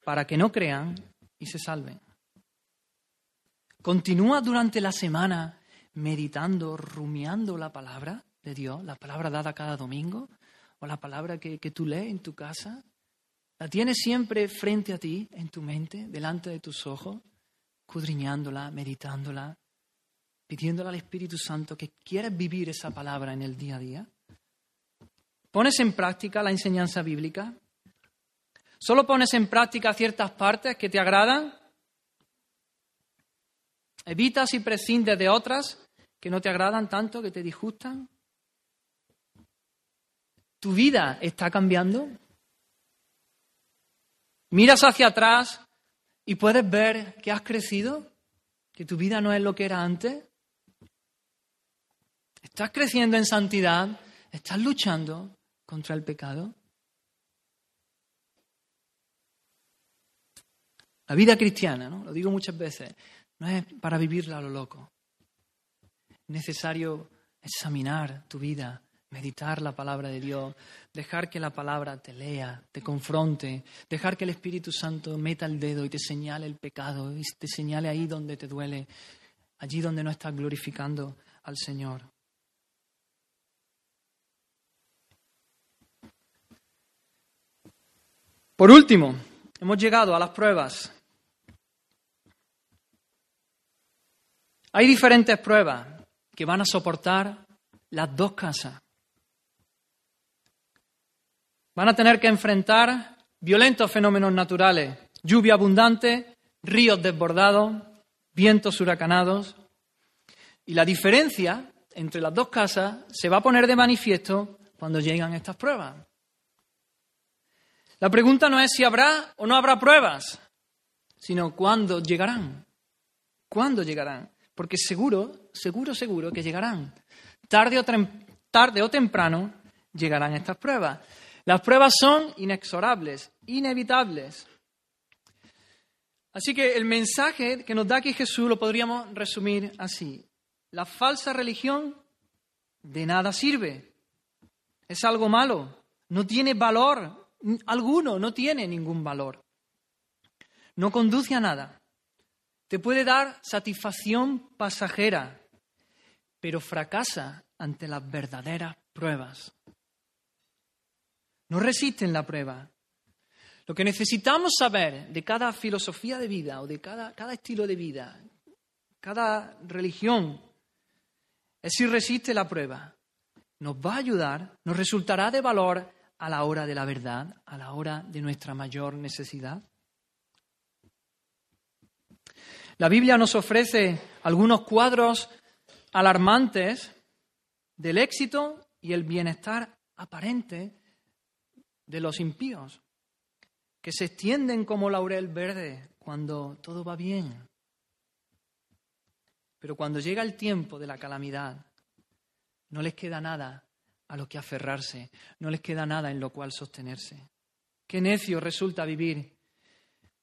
para que no crean y se salven. Continúa durante la semana meditando, rumiando la palabra de Dios, la palabra dada cada domingo, o la palabra que, que tú lees en tu casa. La tienes siempre frente a ti, en tu mente, delante de tus ojos, escudriñándola, meditándola, pidiéndole al Espíritu Santo que quieres vivir esa palabra en el día a día? ¿Pones en práctica la enseñanza bíblica? ¿Solo pones en práctica ciertas partes que te agradan? ¿Evitas y prescindes de otras que no te agradan tanto, que te disgustan? ¿Tu vida está cambiando? ¿Miras hacia atrás y puedes ver que has crecido? ¿Que tu vida no es lo que era antes? ¿Estás creciendo en santidad? ¿Estás luchando contra el pecado? La vida cristiana, ¿no? lo digo muchas veces, no es para vivirla a lo loco. Es necesario examinar tu vida, meditar la palabra de Dios, dejar que la palabra te lea, te confronte, dejar que el Espíritu Santo meta el dedo y te señale el pecado y te señale ahí donde te duele, allí donde no estás glorificando al Señor. Por último, hemos llegado a las pruebas. Hay diferentes pruebas que van a soportar las dos casas. Van a tener que enfrentar violentos fenómenos naturales, lluvia abundante, ríos desbordados, vientos huracanados. Y la diferencia entre las dos casas se va a poner de manifiesto cuando llegan estas pruebas. La pregunta no es si habrá o no habrá pruebas, sino cuándo llegarán. ¿Cuándo llegarán? Porque seguro, seguro, seguro que llegarán. Tarde o, tarde o temprano llegarán estas pruebas. Las pruebas son inexorables, inevitables. Así que el mensaje que nos da aquí Jesús lo podríamos resumir así. La falsa religión de nada sirve. Es algo malo. No tiene valor alguno, no tiene ningún valor. No conduce a nada. Te puede dar satisfacción pasajera, pero fracasa ante las verdaderas pruebas. No resisten la prueba. Lo que necesitamos saber de cada filosofía de vida o de cada, cada estilo de vida, cada religión, es si resiste la prueba. Nos va a ayudar, nos resultará de valor a la hora de la verdad, a la hora de nuestra mayor necesidad. La Biblia nos ofrece algunos cuadros alarmantes del éxito y el bienestar aparente de los impíos, que se extienden como laurel verde cuando todo va bien. Pero cuando llega el tiempo de la calamidad, no les queda nada a lo que aferrarse, no les queda nada en lo cual sostenerse. Qué necio resulta vivir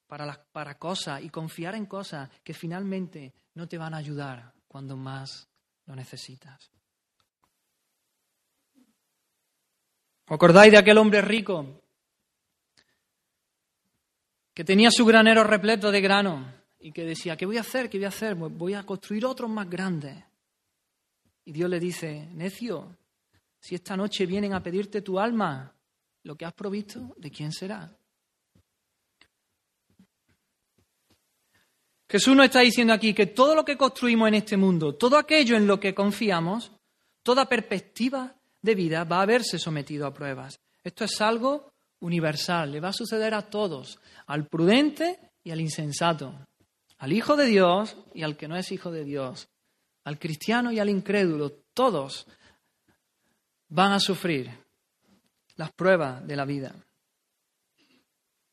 para, para cosas y confiar en cosas que finalmente no te van a ayudar cuando más lo necesitas. ¿Os acordáis de aquel hombre rico que tenía su granero repleto de grano y que decía, ¿qué voy a hacer? ¿Qué voy a hacer? Voy a construir otros más grandes. Y Dios le dice, necio, si esta noche vienen a pedirte tu alma, lo que has provisto, ¿de quién será? Jesús nos está diciendo aquí que todo lo que construimos en este mundo, todo aquello en lo que confiamos, toda perspectiva de vida va a verse sometido a pruebas. Esto es algo universal, le va a suceder a todos, al prudente y al insensato, al hijo de Dios y al que no es hijo de Dios, al cristiano y al incrédulo, todos van a sufrir las pruebas de la vida.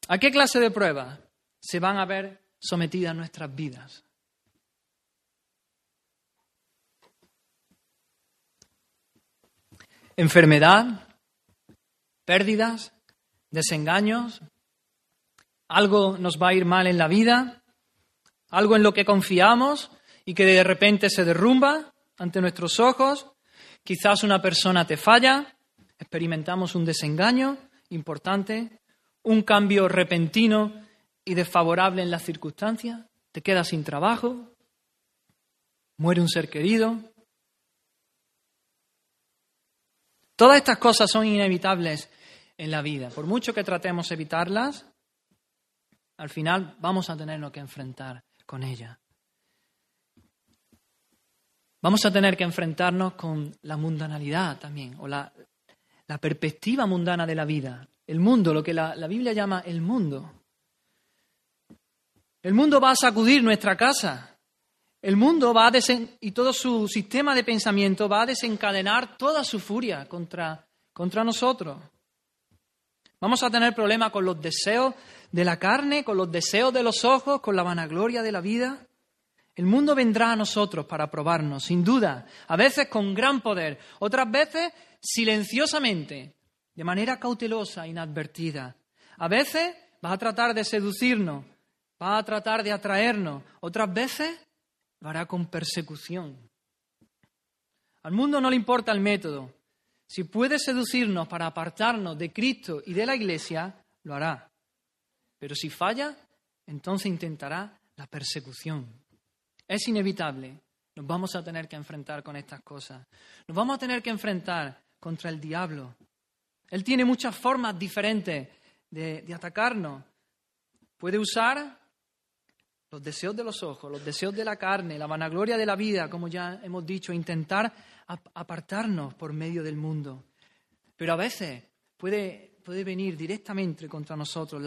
¿A qué clase de pruebas se van a ver sometidas nuestras vidas? Enfermedad, pérdidas, desengaños, algo nos va a ir mal en la vida, algo en lo que confiamos y que de repente se derrumba ante nuestros ojos, quizás una persona te falla, experimentamos un desengaño importante, un cambio repentino y desfavorable en las circunstancias, te quedas sin trabajo, muere un ser querido, Todas estas cosas son inevitables en la vida. Por mucho que tratemos evitarlas, al final vamos a tenernos que enfrentar con ellas. Vamos a tener que enfrentarnos con la mundanalidad también, o la, perspectiva mundana de la vida. El mundo, lo que la, la Biblia llama el mundo. El mundo va a sacudir nuestra casa, el mundo va a y todo su sistema de pensamiento va a desencadenar toda su furia contra, contra nosotros. Vamos a tener problemas con los deseos de la carne, con los deseos de los ojos, con la vanagloria de la vida. El mundo vendrá a nosotros para probarnos, sin duda, a veces con gran poder, otras veces silenciosamente, de manera cautelosa, inadvertida. A veces va a tratar de seducirnos, va a tratar de atraernos, otras veces lo hará con persecución. Al mundo no le importa el método. Si puede seducirnos para apartarnos de Cristo y de la Iglesia, lo hará. Pero si falla, entonces intentará la persecución. Es inevitable. Nos vamos a tener que enfrentar con estas cosas. Nos vamos a tener que enfrentar contra el diablo. Él tiene muchas formas diferentes de, de atacarnos. Puede usar los deseos de los ojos, los deseos de la carne, la vanagloria de la vida, como ya hemos dicho, intentar apartarnos por medio del mundo. Pero a veces puede, puede venir directamente contra nosotros,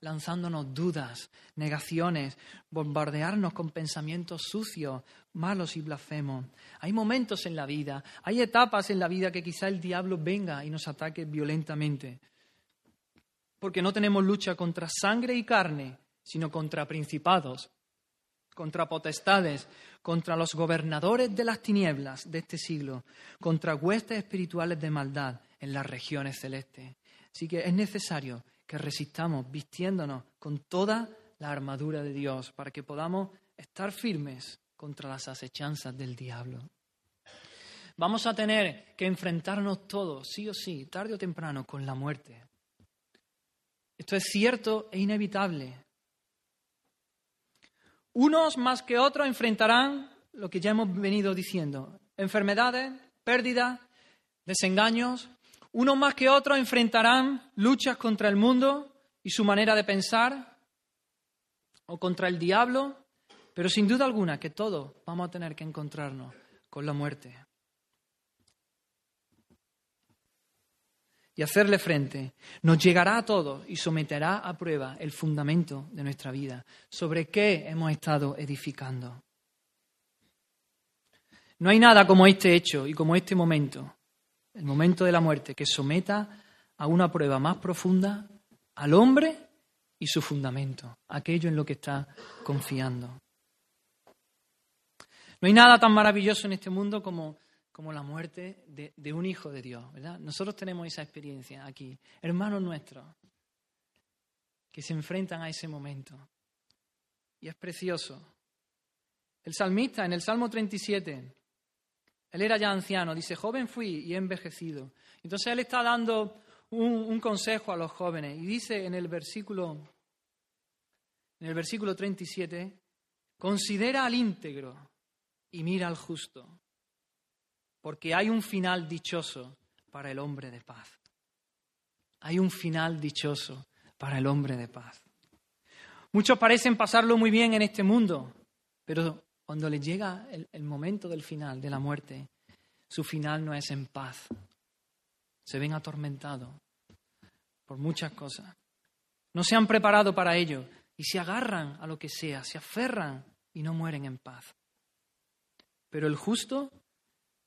lanzándonos dudas, negaciones, bombardearnos con pensamientos sucios, malos y blasfemos. Hay momentos en la vida, hay etapas en la vida que quizá el diablo venga y nos ataque violentamente. Porque no tenemos lucha contra sangre y carne, sino contra principados, contra potestades, contra los gobernadores de las tinieblas de este siglo, contra huestes espirituales de maldad en las regiones celestes. Así que es necesario que resistamos vistiéndonos con toda la armadura de Dios para que podamos estar firmes contra las acechanzas del diablo. Vamos a tener que enfrentarnos todos, sí o sí, tarde o temprano, con la muerte. Esto es cierto e inevitable. Unos más que otros enfrentarán lo que ya hemos venido diciendo, enfermedades, pérdidas, desengaños. Unos más que otros enfrentarán luchas contra el mundo y su manera de pensar, o contra el diablo, pero sin duda alguna que todos vamos a tener que encontrarnos con la muerte. y hacerle frente, nos llegará a todos y someterá a prueba el fundamento de nuestra vida, sobre qué hemos estado edificando. No hay nada como este hecho y como este momento, el momento de la muerte, que someta a una prueba más profunda al hombre y su fundamento, aquello en lo que está confiando. No hay nada tan maravilloso en este mundo como como la muerte de, un hijo de Dios, ¿verdad? Nosotros tenemos esa experiencia aquí, hermanos nuestros, que se enfrentan a ese momento. Y es precioso. El salmista en el Salmo 37, él era ya anciano, dice, joven fui y he envejecido. Entonces él está dando un, un consejo a los jóvenes y dice en el versículo, en el versículo 37, considera al íntegro y mira al justo porque hay un final dichoso para el hombre de paz. Hay un final dichoso para el hombre de paz. Muchos parecen pasarlo muy bien en este mundo, pero cuando les llega el, momento del final, de la muerte, su final no es en paz. Se ven atormentados por muchas cosas. No se han preparado para ello y se agarran a lo que sea, se aferran y no mueren en paz. Pero el justo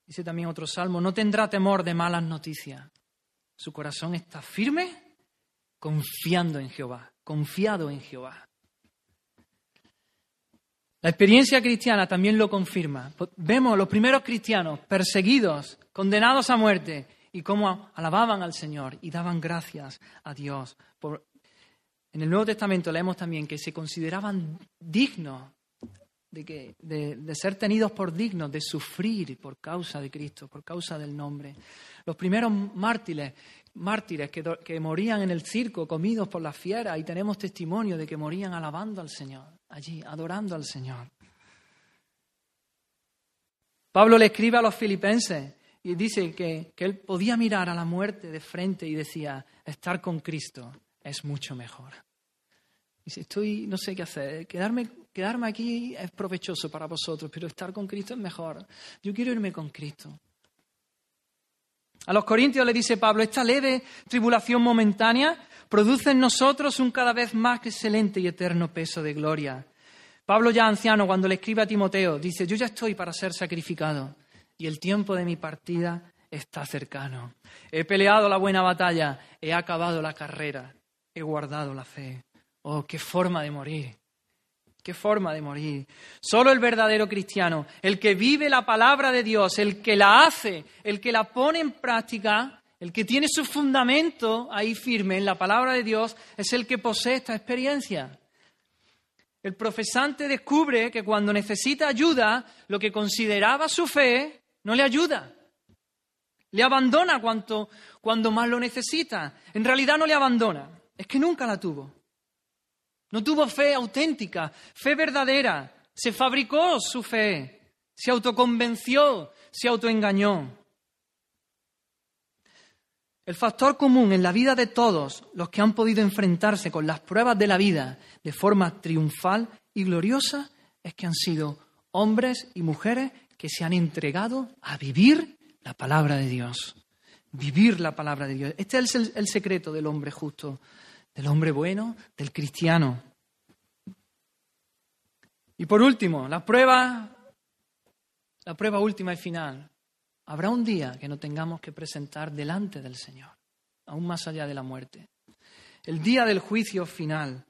Dice también otro salmo, no tendrá temor de malas noticias. Su corazón está firme, confiando en Jehová, confiado en Jehová. La experiencia cristiana también lo confirma. Vemos los primeros cristianos perseguidos, condenados a muerte, y cómo alababan al Señor y daban gracias a Dios. en el Nuevo Testamento leemos también que se consideraban dignos de, que, de, ser tenidos por dignos, de sufrir por causa de Cristo, por causa del nombre. Los primeros mártires, mártires que, que morían en el circo, comidos por las fieras, y tenemos testimonio de que morían alabando al Señor, allí, adorando al Señor. Pablo le escribe a los filipenses y dice que, que él podía mirar a la muerte de frente y decía, estar con Cristo es mucho mejor. Dice, estoy, no sé qué hacer, quedarme Quedarme aquí es provechoso para vosotros, pero estar con Cristo es mejor. Yo quiero irme con Cristo. A los Corintios le dice Pablo, esta leve tribulación momentánea produce en nosotros un cada vez más excelente y eterno peso de gloria. Pablo ya anciano, cuando le escribe a Timoteo, dice, yo ya estoy para ser sacrificado y el tiempo de mi partida está cercano. He peleado la buena batalla, he acabado la carrera, he guardado la fe. Oh, qué forma de morir. Qué forma de morir. Solo el verdadero cristiano, el que vive la palabra de Dios, el que la hace, el que la pone en práctica, el que tiene su fundamento ahí firme en la palabra de Dios, es el que posee esta experiencia. El profesante descubre que cuando necesita ayuda, lo que consideraba su fe no le ayuda. Le abandona cuanto, cuando más lo necesita. En realidad no le abandona, es que nunca la tuvo. No tuvo fe auténtica, fe verdadera. Se fabricó su fe, se autoconvenció, se autoengañó. El factor común en la vida de todos los que han podido enfrentarse con las pruebas de la vida de forma triunfal y gloriosa es que han sido hombres y mujeres que se han entregado a vivir la palabra de Dios. Vivir la palabra de Dios. Este es el, el secreto del hombre justo del hombre bueno, del cristiano. Y por último, la prueba, la prueba última y final. Habrá un día que no tengamos que presentar delante del Señor, aún más allá de la muerte. El día del juicio final.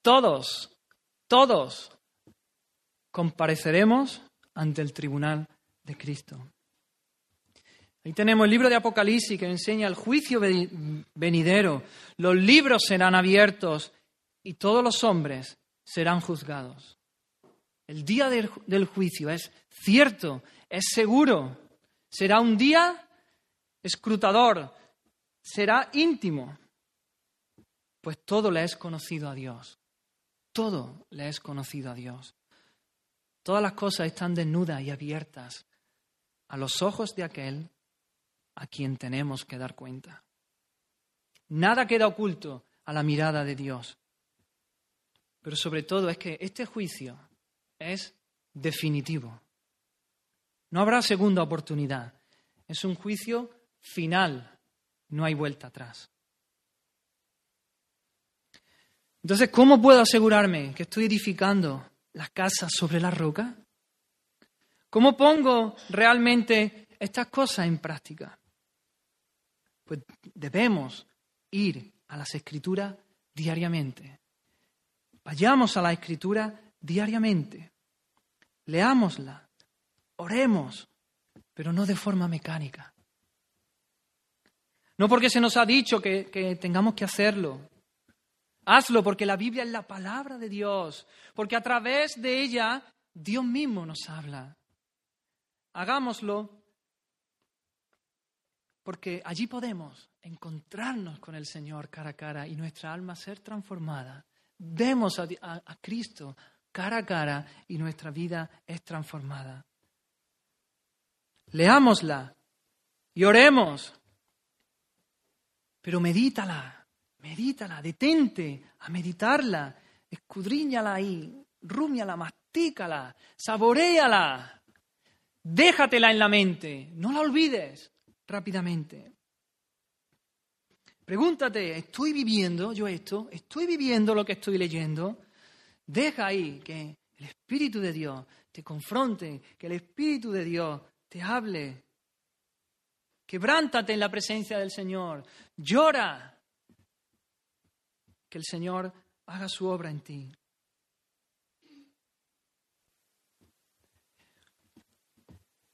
Todos, todos compareceremos ante el tribunal de Cristo. Ahí tenemos el libro de Apocalipsis que enseña el juicio venidero. Los libros serán abiertos y todos los hombres serán juzgados. El día del, juicio es cierto, es seguro. Será un día escrutador, será íntimo, pues todo le es conocido a Dios. Todo le es conocido a Dios. Todas las cosas están desnudas y abiertas a los ojos de aquel a quien tenemos que dar cuenta. Nada queda oculto a la mirada de Dios. Pero sobre todo es que este juicio es definitivo. No habrá segunda oportunidad. Es un juicio final. No hay vuelta atrás. Entonces, ¿cómo puedo asegurarme que estoy edificando la casa sobre la roca? ¿Cómo pongo realmente estas cosas en práctica? Pues debemos ir a las escrituras diariamente. Vayamos a la escritura diariamente. Leámosla, oremos, pero no de forma mecánica. No porque se nos ha dicho que, que tengamos que hacerlo. Hazlo porque la Biblia es la palabra de Dios, porque a través de ella Dios mismo nos habla. Hagámoslo porque allí podemos encontrarnos con el Señor cara a cara y nuestra alma ser transformada. Vemos a, a Cristo, cara a cara y nuestra vida es transformada. Leámosla y oremos, pero medítala, medítala, detente a meditarla, escudriñala ahí, rúmiala, mastícala, saboreala, déjatela en la mente, no la olvides rápidamente. Pregúntate, ¿estoy viviendo yo esto? ¿Estoy viviendo lo que estoy leyendo? Deja ahí que el Espíritu de Dios te confronte, que el Espíritu de Dios te hable. Quebrántate en la presencia del Señor. Llora. Que el Señor haga su obra en ti.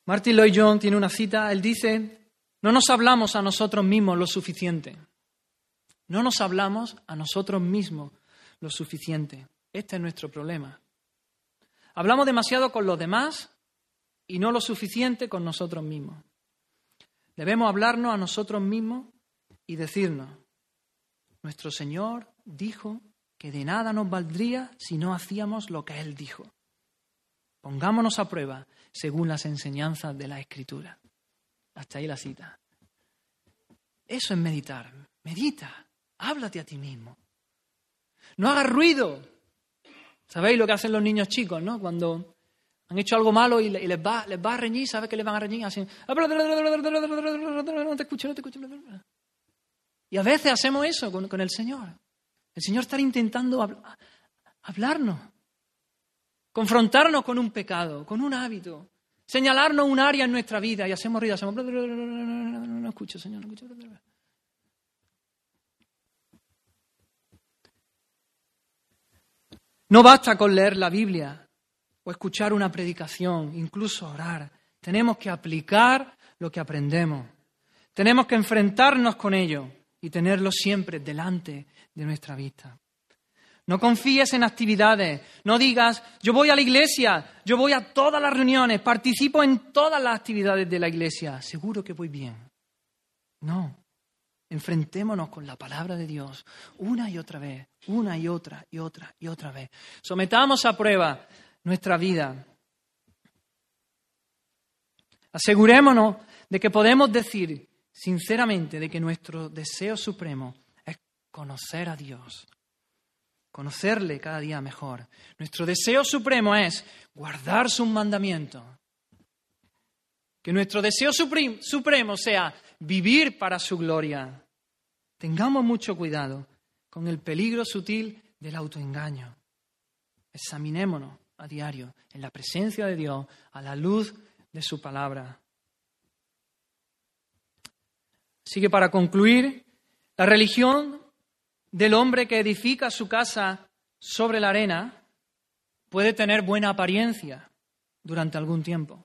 Martin Lloyd Jones tiene una cita, él dice, no nos hablamos a nosotros mismos lo suficiente. No nos hablamos a nosotros mismos lo suficiente. Este es nuestro problema. Hablamos demasiado con los demás y no lo suficiente con nosotros mismos. Debemos hablarnos a nosotros mismos y decirnos, nuestro Señor dijo que de nada nos valdría si no hacíamos lo que Él dijo. Pongámonos a prueba según las enseñanzas de la Escritura. Hasta ahí la cita. Eso es meditar. Medita. Háblate a ti mismo. No hagas ruido. ¿Sabéis lo que hacen los niños chicos, no? Cuando han hecho algo malo y les va, les va a reñir, ¿sabes que les van a reñir? Así, no te escucho, no te escucho. Y a veces hacemos eso con, el Señor. El Señor está intentando hablarnos, confrontarnos con un pecado, con un hábito, señalarnos un área en nuestra vida y hacemos ruido, hacemos... No escucho, Señor, no escucho. No basta con leer la Biblia o escuchar una predicación, incluso orar. Tenemos que aplicar lo que aprendemos. Tenemos que enfrentarnos con ello y tenerlo siempre delante de nuestra vista. No confíes en actividades, no digas, yo voy a la iglesia, yo voy a todas las reuniones, participo en todas las actividades de la iglesia, seguro que voy bien. No, Enfrentémonos con la palabra de Dios una y otra vez, una y otra y otra y otra vez. Sometamos a prueba nuestra vida. Asegurémonos de que podemos decir sinceramente de que nuestro deseo supremo es conocer a Dios, conocerle cada día mejor. Nuestro deseo supremo es guardar sus mandamientos. Que nuestro deseo supremo sea vivir para su gloria. Tengamos mucho cuidado con el peligro sutil del autoengaño. Examinémonos a diario en la presencia de Dios, a la luz de su palabra. Así que para concluir, la religión del hombre que edifica su casa sobre la arena puede tener buena apariencia durante algún tiempo.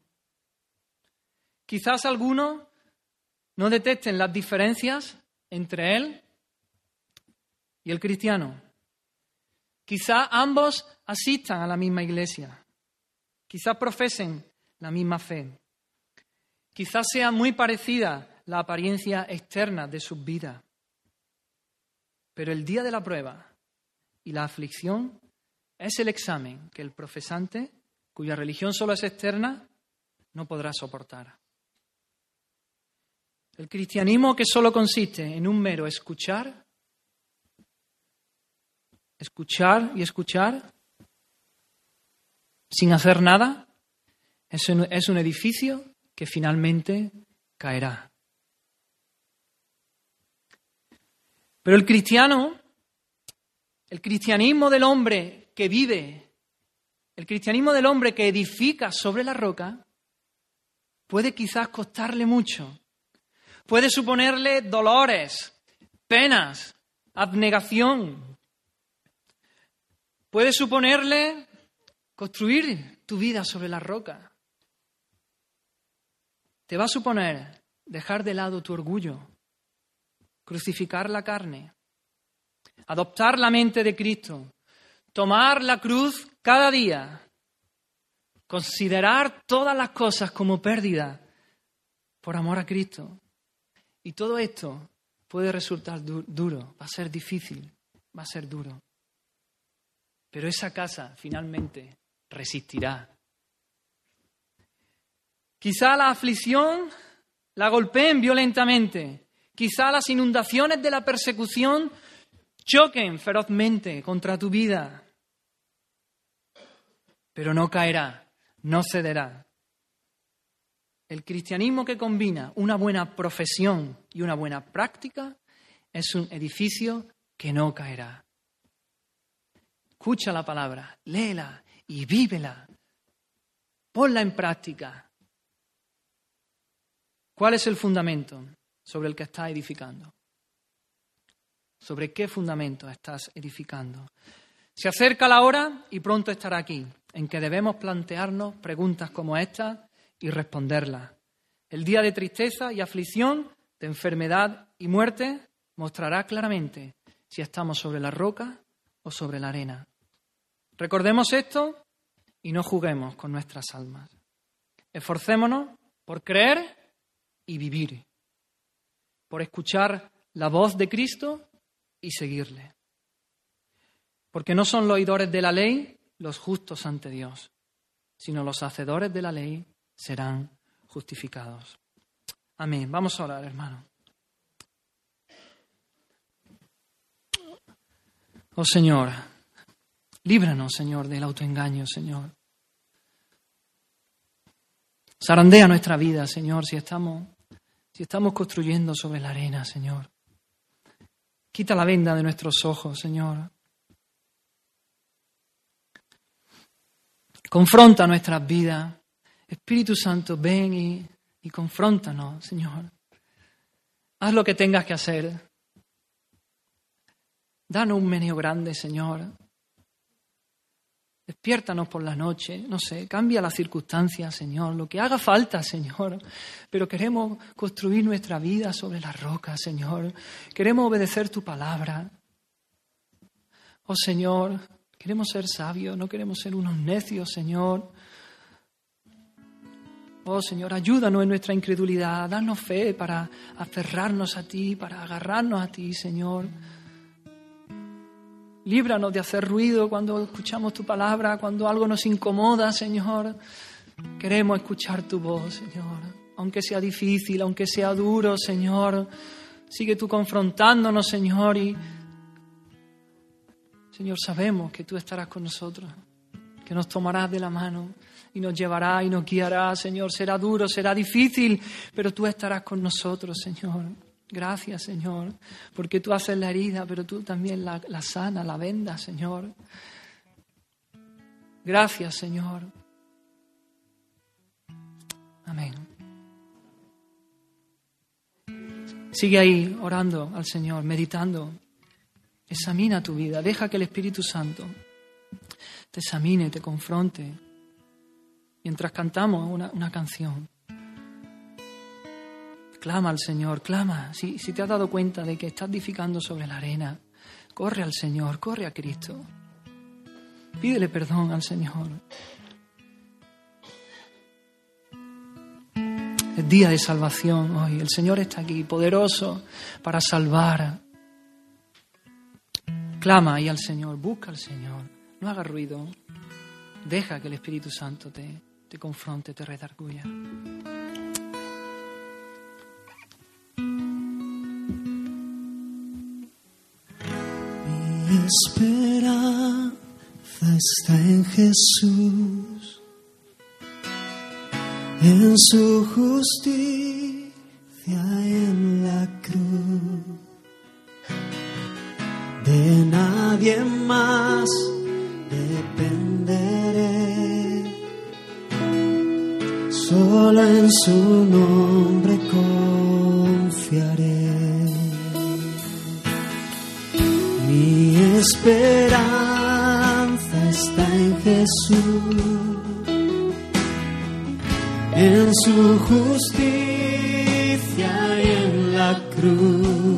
Quizás algunos no detecten las diferencias entre él y el cristiano. Quizás ambos asistan a la misma iglesia. Quizás profesen la misma fe. Quizás sea muy parecida la apariencia externa de sus vidas. Pero el día de la prueba y la aflicción es el examen que el profesante, cuya religión solo es externa, no podrá soportar. El cristianismo que solo consiste en un mero escuchar, escuchar y escuchar, sin hacer nada, es un, edificio que finalmente caerá. Pero el cristiano, el cristianismo del hombre que vive, el cristianismo del hombre que edifica sobre la roca, puede quizás costarle mucho, puede suponerle dolores, penas, abnegación, puede suponerle construir tu vida sobre la roca. Te va a suponer dejar de lado tu orgullo, crucificar la carne, adoptar la mente de Cristo, tomar la cruz cada día, considerar todas las cosas como pérdida por amor a Cristo. Y todo esto puede resultar duro, va a ser difícil, va a ser duro. Pero esa casa finalmente resistirá. Quizá la aflicción la golpeen violentamente, Quizá las inundaciones de la persecución choquen ferozmente contra tu vida, pero no caerá, no cederá. El cristianismo que combina una buena profesión y una buena práctica es un edificio que no caerá. Escucha la palabra, léela y vívela. Ponla en práctica. ¿Cuál es el fundamento? sobre el que estás edificando. ¿Sobre qué fundamento estás edificando? Se acerca la hora y pronto estará aquí, en que debemos plantearnos preguntas como esta y responderlas. El día de tristeza y aflicción, de enfermedad y muerte, mostrará claramente si estamos sobre la roca sobre la arena. Recordemos esto y no juguemos con nuestras almas. Esforcémonos por creer y vivir por escuchar la voz de Cristo y seguirle. Porque no son los oidores de la ley los justos ante Dios, sino los hacedores de la ley serán justificados. Amén. Vamos a orar, hermano. Oh Señor, líbranos, Señor, del autoengaño, Señor. Zarandea nuestra vida, Señor, si estamos si estamos construyendo sobre la arena, Señor. Quita la venda de nuestros ojos, Señor. Confronta nuestras vidas. Espíritu Santo, ven y, y confróntanos, Señor. Haz lo que tengas que hacer. Danos un meneo grande, Señor. Despiértanos por la noche, no sé, cambia las circunstancias, Señor, lo que haga falta, Señor. Pero queremos construir nuestra vida sobre la roca, Señor. Queremos obedecer tu palabra. Oh Señor, queremos ser sabios, no queremos ser unos necios, Señor. Oh Señor, ayúdanos en nuestra incredulidad, danos fe para aferrarnos a ti, para agarrarnos a ti, Señor. Líbranos de hacer ruido cuando escuchamos tu palabra, cuando algo nos incomoda, Señor. Queremos escuchar tu voz, Señor. Aunque sea difícil, aunque sea duro, Señor. Sigue tú confrontándonos, Señor. Y, Señor, sabemos que tú estarás con nosotros, que nos tomarás de la mano y nos llevarás y nos guiarás, Señor. Será duro, será difícil, pero tú estarás con nosotros, Señor. Gracias, Señor, porque tú haces la herida, pero tú también la, la sana, la venda, Señor. Gracias, Señor. Amén. Sigue ahí orando al Señor, meditando. Examina tu vida, deja que el Espíritu Santo te examine, te confronte, mientras cantamos una, una canción. Clama al Señor, clama. Si, si te has dado cuenta de que estás edificando sobre la arena, corre al Señor, corre a Cristo. Pídele perdón al Señor. Es día de salvación hoy. El Señor está aquí, poderoso para salvar. Clama ahí al Señor, busca al Señor. No haga ruido. Deja que el Espíritu Santo te, te confronte, te redarguya. Esperanza está en Jesús, en su justicia en la cruz. De nadie más dependeré, solo en su nombre confiaré. Esperanza está en Jesús, en su justicia y en la cruz.